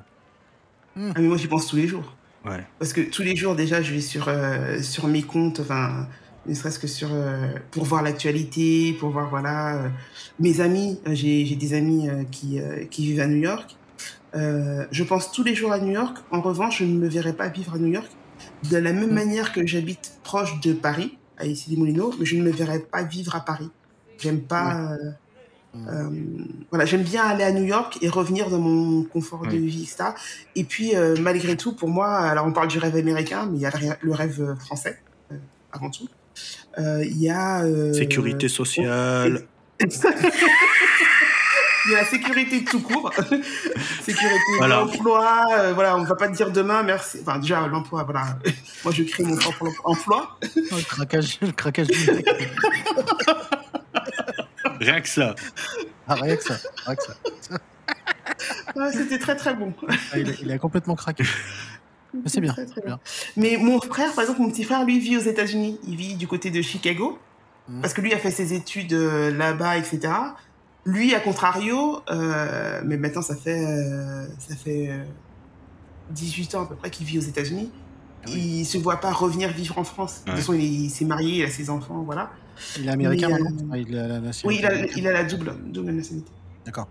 Ah, mais moi, j'y pense tous les jours. Ouais. Parce que tous les jours, déjà, je vais sur, euh, sur mes comptes, enfin, ne serait-ce que sur. Euh, pour voir l'actualité, pour voir, voilà. Euh, mes amis, j'ai des amis qui, qui vivent à New York. Je pense tous les jours à New York. En revanche, je ne me verrai pas vivre à New York. De la même mm. manière que j'habite proche de Paris, à Issy-les-Moulineaux, mais je ne me verrai pas vivre à Paris. J'aime pas. Euh, voilà, j'aime bien aller à New York et revenir dans mon confort de vie, etc. Et puis, euh, malgré tout, pour moi, alors on parle du rêve américain, mais il y a le rêve français, euh, avant tout. Il y a... sécurité sociale. y a la sécurité tout court, sécurité voilà. d'emploi, voilà, on va pas te dire demain merci. Enfin, déjà, l'emploi, voilà. Moi, je crée mon propre emploi. Oh, le craquage, le craquage du Rien que ça. Ah, rien que ça. Rien que ça. C'était très très bon. Ah, il, a, complètement craqué. Mais c'est bien, bien, Mais mon frère, par exemple, mon petit frère, lui, vit aux États-Unis. Il vit du côté de Chicago. Mmh. Parce que lui a fait ses études euh, là-bas, etc. Lui, à contrario, euh, mais maintenant ça fait, euh, ça fait 18 ans à peu près qu'il vit aux États-Unis. Ah il se voit pas revenir vivre en France. De toute façon, il, s'est marié, il a ses enfants, voilà. Il est américain maintenant il a la nationalité. Oui, il a, il a la double, double nationalité. D'accord.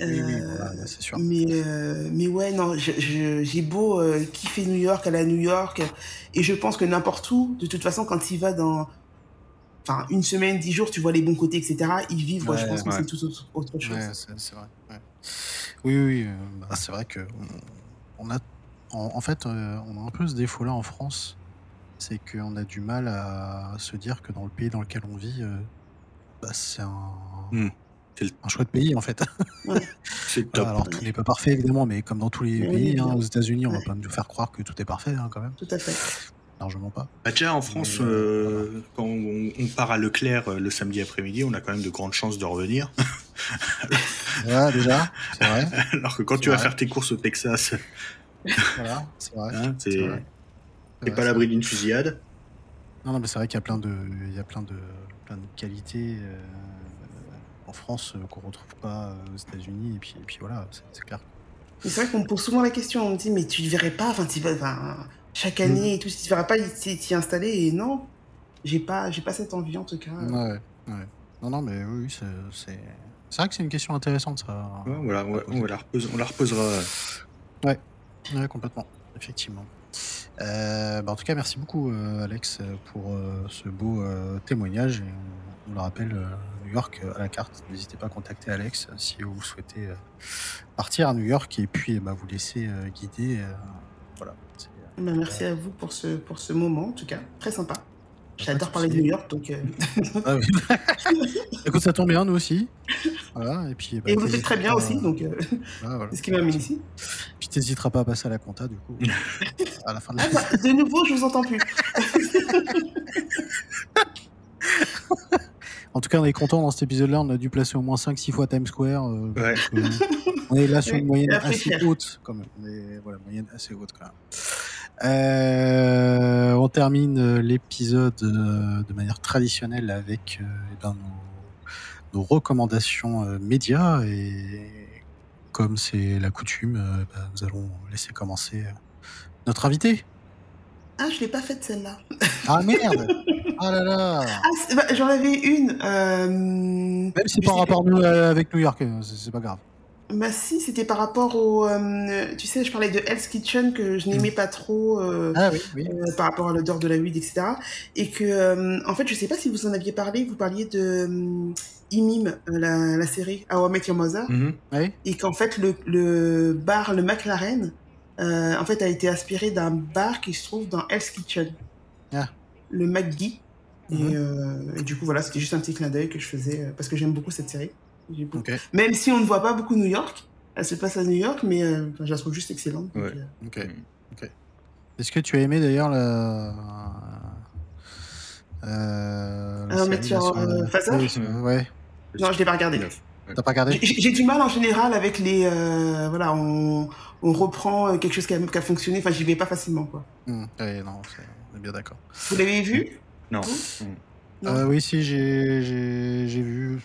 Oui, oui, voilà, c'est sûr. Mais, euh, mais ouais, non, j'ai beau euh, kiffer New York, aller à New York, et je pense que n'importe où, de toute façon, quand il va dans enfin, une semaine, dix jours, tu vois les bons côtés, etc., ils vivent, ouais, je pense que c'est tout autre, autre chose. Ouais, c'est vrai. Oui, oui, euh, bah, c'est vrai que on, a, en, fait, euh, on a un peu ce défaut-là en France c'est qu'on a du mal à se dire que dans le pays dans lequel on vit, euh, bah, c'est un, mmh. un chouette pays en fait. c'est top. alors tout n'est pas parfait évidemment, mais comme dans tous les pays, hein, aux États-Unis, on va pas nous faire croire que tout est parfait hein, quand même. Tout à fait. Largement pas. Bah, déjà en France, euh, quand on, part à Leclerc euh, le samedi après-midi, on a quand même de grandes chances de revenir. ouais, déjà, c'est vrai. Alors que quand tu vas faire tes courses au Texas. voilà, c'est vrai. Hein, T'es pas à l'abri d'une fusillade. Non, non, mais c'est vrai qu'il y a plein de, il y a plein de, plein de qualités euh, en France euh, qu'on retrouve pas euh, aux États-Unis. Et puis, et puis voilà, c'est clair. C'est vrai qu'on me pose souvent la question. On me dit, mais tu ne verrais pas, enfin, enfin chaque mm. année et tout, tu ne verrais pas t'y installer. Et non, j'ai pas, j'ai pas cette envie en tout cas. Ouais, ouais. Non, non, mais oui, c'est. C'est vrai que c'est une question intéressante, ça. Ouais, voilà, on, on, la on la reposera. Ouais, ouais complètement, effectivement. Euh, bah, en tout cas, merci beaucoup, euh, Alex, pour euh, ce beau témoignage. on, le rappelle, New York à la carte. N'hésitez pas à contacter Alex si vous souhaitez partir à New York et puis bah, vous laisser guider. voilà. Bah, merci à vous pour ce, pour ce moment, en tout cas. Très sympa. J'adore parler de New York, donc. Euh. Ah Écoute, ça tombe bien, nous aussi. Voilà, et puis. Bah, et vous faites très bien aussi, donc. Euh, ah, c'est ce qui m'a mis ici. Puis t'hésiteras pas à passer à la compta, du coup. à la fin de la ah, bah, De nouveau, je vous entends plus. en tout cas, on est content dans cet épisode-là. On a dû placer au moins 5-6 fois Times Square. Euh, ouais. on est là sur une moyenne assez haute, quand même. On est, voilà, moyenne assez haute, quand même. Euh, on termine euh, l'épisode euh, de manière traditionnelle avec euh, eh ben, nos, nos, recommandations euh, médias et comme c'est la coutume, ben, nous allons laisser commencer notre invité. Ah, je l'ai pas faite celle-là. Ah merde Ah là là ah, bah, J'en avais une. Même si c'est par rapport nous, avec New York, c'est pas grave. Bah si, c'était par rapport au... Euh, tu sais, je parlais de Hell's Kitchen que je n'aimais mm. pas trop euh, ah, oui, oui. Euh, par rapport à l'odeur de la huile, etc. Et que, en fait, je sais pas si vous en aviez parlé, vous parliez de Imim, la, la série How I Met Your Mother. Mm-hmm. oui. Et qu'en fait, le, le bar, le McLaren, en fait, a été inspiré d'un bar qui se trouve dans Hell's Kitchen. Ah. Le McGee. Mm-hmm. et, du coup, voilà, c'était juste un petit clin d'œil que je faisais parce que j'aime beaucoup cette série. Même si on ne voit pas beaucoup New York, Elle se passe à New York, mais euh, je la trouve juste excellente. donc, Ouais. euh, Ok. Mm. ok. Est-ce que tu as aimé d'ailleurs la. Euh, la euh, Phaser? Oui, sur- Ouais. Non, je l'ai pas regardé. T'as pas regardé? J'ai du mal en général avec les. euh, voilà, on, on reprend euh, quelque chose qui a, qui a fonctionné. Enfin, j'y vais pas facilement, quoi. Ouais, non, c'est- on est bien d'accord. Vous l'avez vu? Non. Mm. Euh, oui, si, j'ai vu.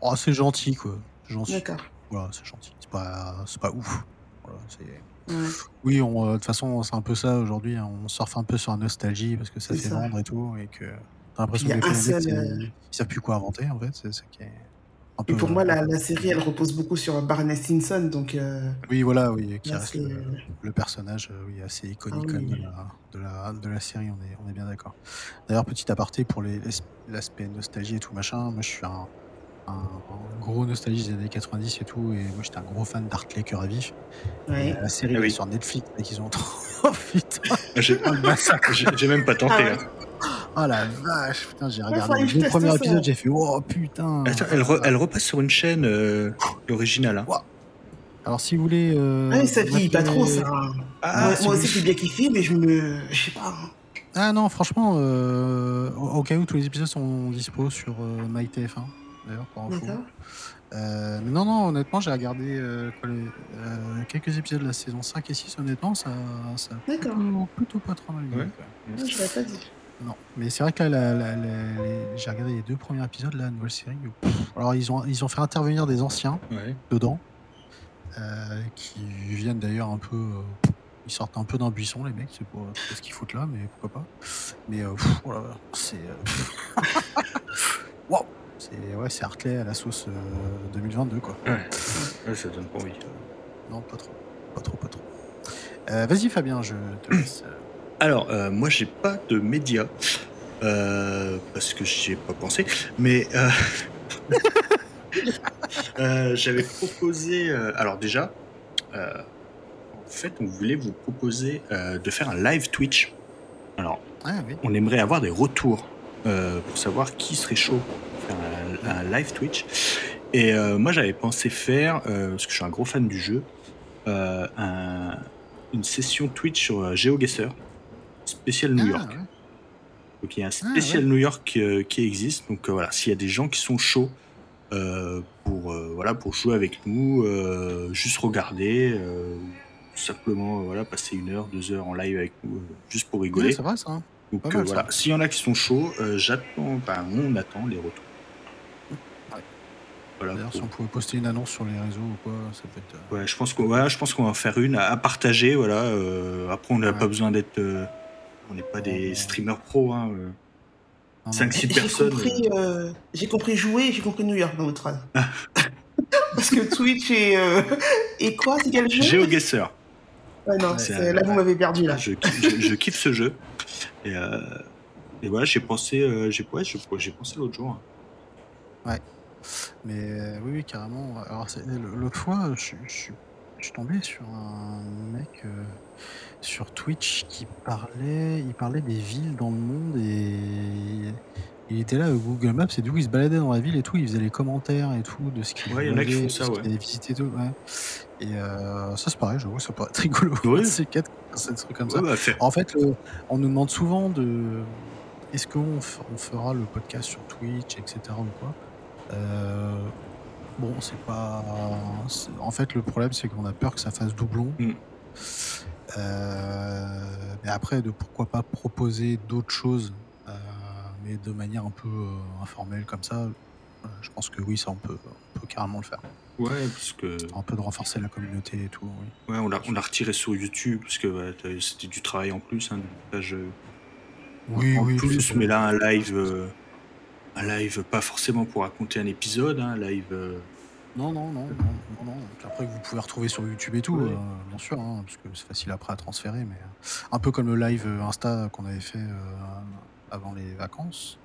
Oh, c'est gentil, quoi. Gentil. D'accord. Voilà, c'est gentil. C'est pas, c'est pas ouf. Voilà, c'est- Ouais. oui, on, euh, de toute façon, c'est un peu ça aujourd'hui. hein, On surfe un peu sur la nostalgie parce que ça fait ça. vendre et tout. Et que t'as l'impression que a les mecs, seul, euh, ils savent plus quoi inventer, en fait. C'est ça qui est un peu. Et pour moi, la, la série, elle repose beaucoup sur Barney Stinson, donc. euh, Oui, voilà, oui, qui là, reste le, le personnage oui, assez iconique Ah oui. de, la, de, la, de la série, on est, on est bien d'accord. D'ailleurs, petit aparté pour l'aspect nostalgie et tout machin, moi je suis un, un- gros nostalgie des années 90 et tout, et moi j'étais un gros fan d'Hartley Cœur à Vif. Ouais. la série Ah oui. sur Netflix et qu'ils ont. putain, J'ai oh, le massacre. j'ai- même pas tenté. Ah ouais. Oh la vache, putain, j'ai regardé premiers ça. épisodes, j'ai fait oh putain. Attends, elle, re- elle repasse sur une chaîne euh, l'original. Hein. Alors si vous voulez. euh, Ah, mais ça vieillit pas trop, ça. Ah, moi, si moi vous- aussi, j'ai bien kiffé, mais je me. Je sais pas. Ah non, franchement, euh, au, au cas où tous les épisodes sont dispo sur euh, MyTF1, d'ailleurs, pour info. D'accord. Euh, mais non, non, honnêtement, j'ai regardé euh, quoi, les- euh, quelques épisodes de la saison 5 et 6, honnêtement, ça, ça plutôt, plutôt pas trop mal Ouais. quoi. Ah, je l'avais pas dit. Non, mais c'est vrai que là, la- la- la- les- j'ai regardé les deux premiers épisodes, là, la nouvelle série. pff, alors, ils ont, ils ont fait intervenir des anciens Ouais. dedans, euh, qui viennent d'ailleurs un peu... euh, ils sortent un peu d'un buisson, les mecs, c'est pas, ce qu'ils foutent là, mais pourquoi pas. Mais, euh, pff, oh là là, c'est... Waouh C'est ouais, c'est Hartley à la sauce euh, 2022, quoi. Ouais. Ouais, ça donne pas envie. Non, pas trop. Pas trop, pas trop. Euh, Vas-y, Fabien, je te laisse. euh, Alors, euh, moi, j'ai pas de médias. euh, parce que j'y ai pas pensé. Mais euh, euh, j'avais proposé. euh, alors, déjà, euh, en fait, on voulait vous proposer euh, de faire un live Twitch. Alors, Ah oui. on aimerait avoir des retours euh, pour savoir qui serait chaud faire un, un live Twitch. Et euh, moi, j'avais pensé faire, euh, parce que je suis un gros fan du jeu, euh, un- une session Twitch sur GeoGuessr, spécial New Ah, York. ouais. Donc il y a un Ah, spécial New York qui existe. Donc voilà, s'il y a des gens qui sont chauds pour voilà pour jouer avec nous, juste regarder, simplement voilà passer une heure, deux heures en live avec nous, juste pour Ouais, rigoler. ça. hein. Donc euh, mal, ça. voilà, s'il y en a qui sont chauds, j'attends, enfin on attend les retours. Ouais. Voilà. D'ailleurs, si on pouvait poster une annonce sur les réseaux ou quoi, ça peut être. euh, Ouais, je pense qu'on ouais, je pense qu'on va en faire une à, à partager. Voilà. euh, après, on n'a Ouais. pas besoin d'être. euh, on n'est pas des Ouais. streamers pros. Hein, euh. non, non. 5-6 J'ai personnes. compris, euh, j'ai compris jouer et j'ai compris New York dans votre phrase. Parce que Twitch et, euh, et quoi, c'est quel jeu GeoGuessr. Ouais, non, Ouais, là vous ouais. m'avez perdu là. Je, kiffe- je- je kiffe ce jeu. Et, euh, et voilà, j'ai pensé, euh, j'ai ouais, pensé l'autre jour. Mais euh, oui, oui, carrément. Alors, l'autre fois, je, je suis- je suis tombé sur un mec euh, sur Twitch qui parlait, il parlait des villes dans le monde et il était là au Google Maps et du coup, il se baladait dans la ville et tout, il faisait les commentaires et tout de ce qu'il Ouais, il y en a qui voyait, font de ça, ce ouais. qu'il avait visité et tout. Ouais. Et euh, ça, c'est pareil, j'avoue, ça pourrait être rigolo. Ouais. C'est quatre, trucs comme ça. Bah, fait- En fait, le- on nous demande souvent de. Est-ce qu'on on fera le podcast sur Twitch, etc. ou quoi Euh, Bon, c'est pas. En fait, le problème, c'est qu'on a peur que ça fasse doublon. Mm. Euh, mais après, de pourquoi pas proposer d'autres choses, euh, mais de manière un peu informelle comme ça. Je pense que oui, ça on peut, on peut carrément le faire. ouais, parce que Un peu de renforcer la communauté et tout. Oui. ouais, on l'a on l'a retiré sur YouTube parce que t'as- c'était du travail en plus. Hein, montage, euh, Oui, en oui, plus, mais là un live, un live pas forcément pour raconter un épisode, hein, un live. euh, Non, non, non, non, non, après, que vous pouvez retrouver sur YouTube et tout, Oui. euh, bien sûr, hein, parce que c'est facile après à transférer, mais euh, un peu comme le live euh, Insta qu'on avait fait euh, avant les vacances.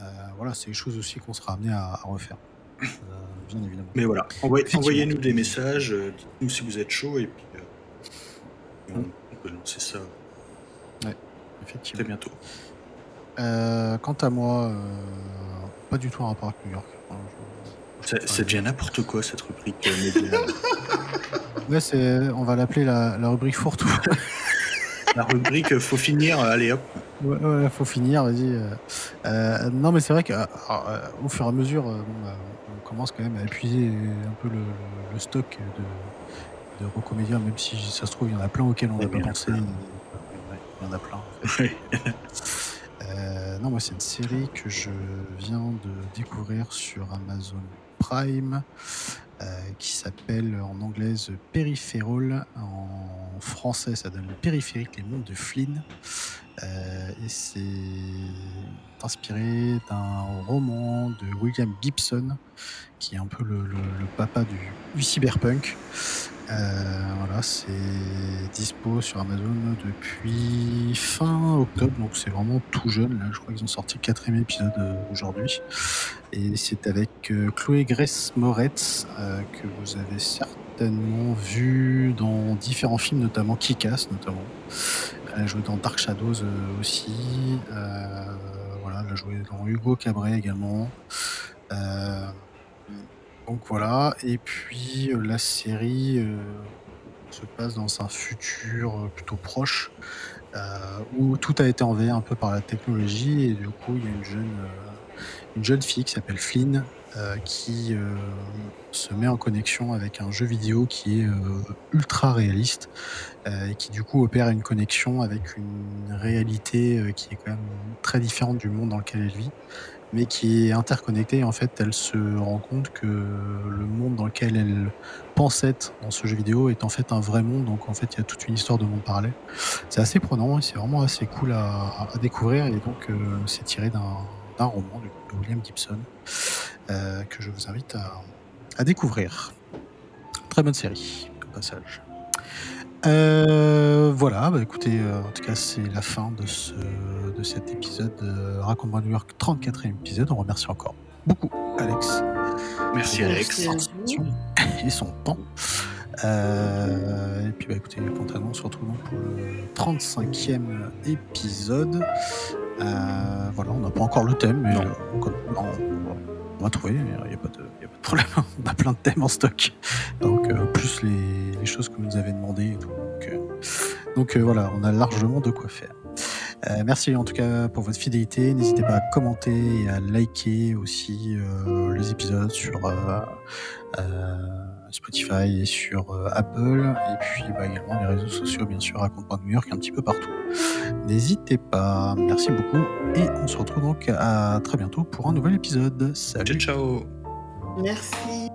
Euh, voilà, c'est des choses aussi qu'on sera amené à, à refaire, euh, bien évidemment. Mais voilà, envoyez-nous des messages, euh, dites-nous si vous êtes chaud et puis euh, on, on peut lancer ça très Effectivement. bientôt. Euh, quant à moi, euh, pas du tout un rapport avec New York. C'est déjà n'importe quoi cette rubrique média. ouais, c'est, on va l'appeler la, la rubrique fourre-tout. la rubrique faut finir, allez hop. Ouais, ouais, faut finir, vas-y. Euh, non, mais c'est vrai qu'au euh, fur et à mesure, bah, on commence quand même à épuiser un peu le, le stock de, de Rocomédia, même si ça se trouve, il y en a plein auxquels on n'a pas pensé. Il y en a plein. Euh, non, moi, c'est une série que je viens de découvrir sur Amazon Prime. Euh, qui s'appelle en anglaise Peripheral. En français, ça donne le périphérique, les mondes de Flynn. Euh, et c'est inspiré d'un roman de William Gibson, qui est un peu le, papa du, cyberpunk. Euh, voilà, c'est dispo sur Amazon depuis fin octobre, donc c'est vraiment tout jeune. Là, je crois qu'ils ont sorti le quatrième épisode aujourd'hui. Et c'est avec Chloé Grace Moretz, que vous avez certainement vu dans différents films, notamment Kick-Ass, notamment. Elle a joué dans Dark Shadows euh, aussi. Euh, voilà, elle a joué dans Hugo Cabret également. Euh, donc voilà. Et puis la série se passe dans un futur plutôt proche où tout a été envahi un peu par la technologie et du coup il y a une jeune, une jeune fille qui s'appelle Flynn qui se met en connexion avec un jeu vidéo qui est ultra réaliste euh, et qui du coup opère une connexion avec une réalité euh, qui est quand même très différente du monde dans lequel elle vit, mais qui est interconnectée. En fait, elle se rend compte que le monde dans lequel elle pense être dans ce jeu vidéo est en fait un vrai monde. Donc en fait, il y a toute une histoire de monde parallèle. C'est assez prenant et c'est vraiment assez cool à, découvrir. Et donc, euh, c'est tiré d'un roman de William Gibson que je vous invite à découvrir. Très bonne série, au passage. Euh, voilà, bah écoutez, euh, en tout cas, c'est la fin de, ce, de cet épisode de Raconte-moi New York, 34e épisode. On remercie encore beaucoup Alex. Merci Alex. Et son temps. Euh, et puis, bah écoutez, quant à nous, on se retrouve pour le 35e épisode. voilà, on n'a pas encore le thème, mais on, va trouver, il n'y a, pas de On a plein de thèmes en stock. Donc, plus les choses que vous nous avez demandé et tout. Donc, euh, euh, voilà, on a largement de quoi faire. Euh, merci en tout cas pour votre fidélité. N'hésitez pas à commenter et à liker aussi les épisodes sur Spotify et sur Apple. Et puis bah, également les réseaux sociaux, bien sûr, à Compte New York, un petit peu partout. N'hésitez pas. Merci beaucoup. Et on se retrouve donc à très bientôt pour un nouvel épisode. Salut. Ciao, ciao. Merci.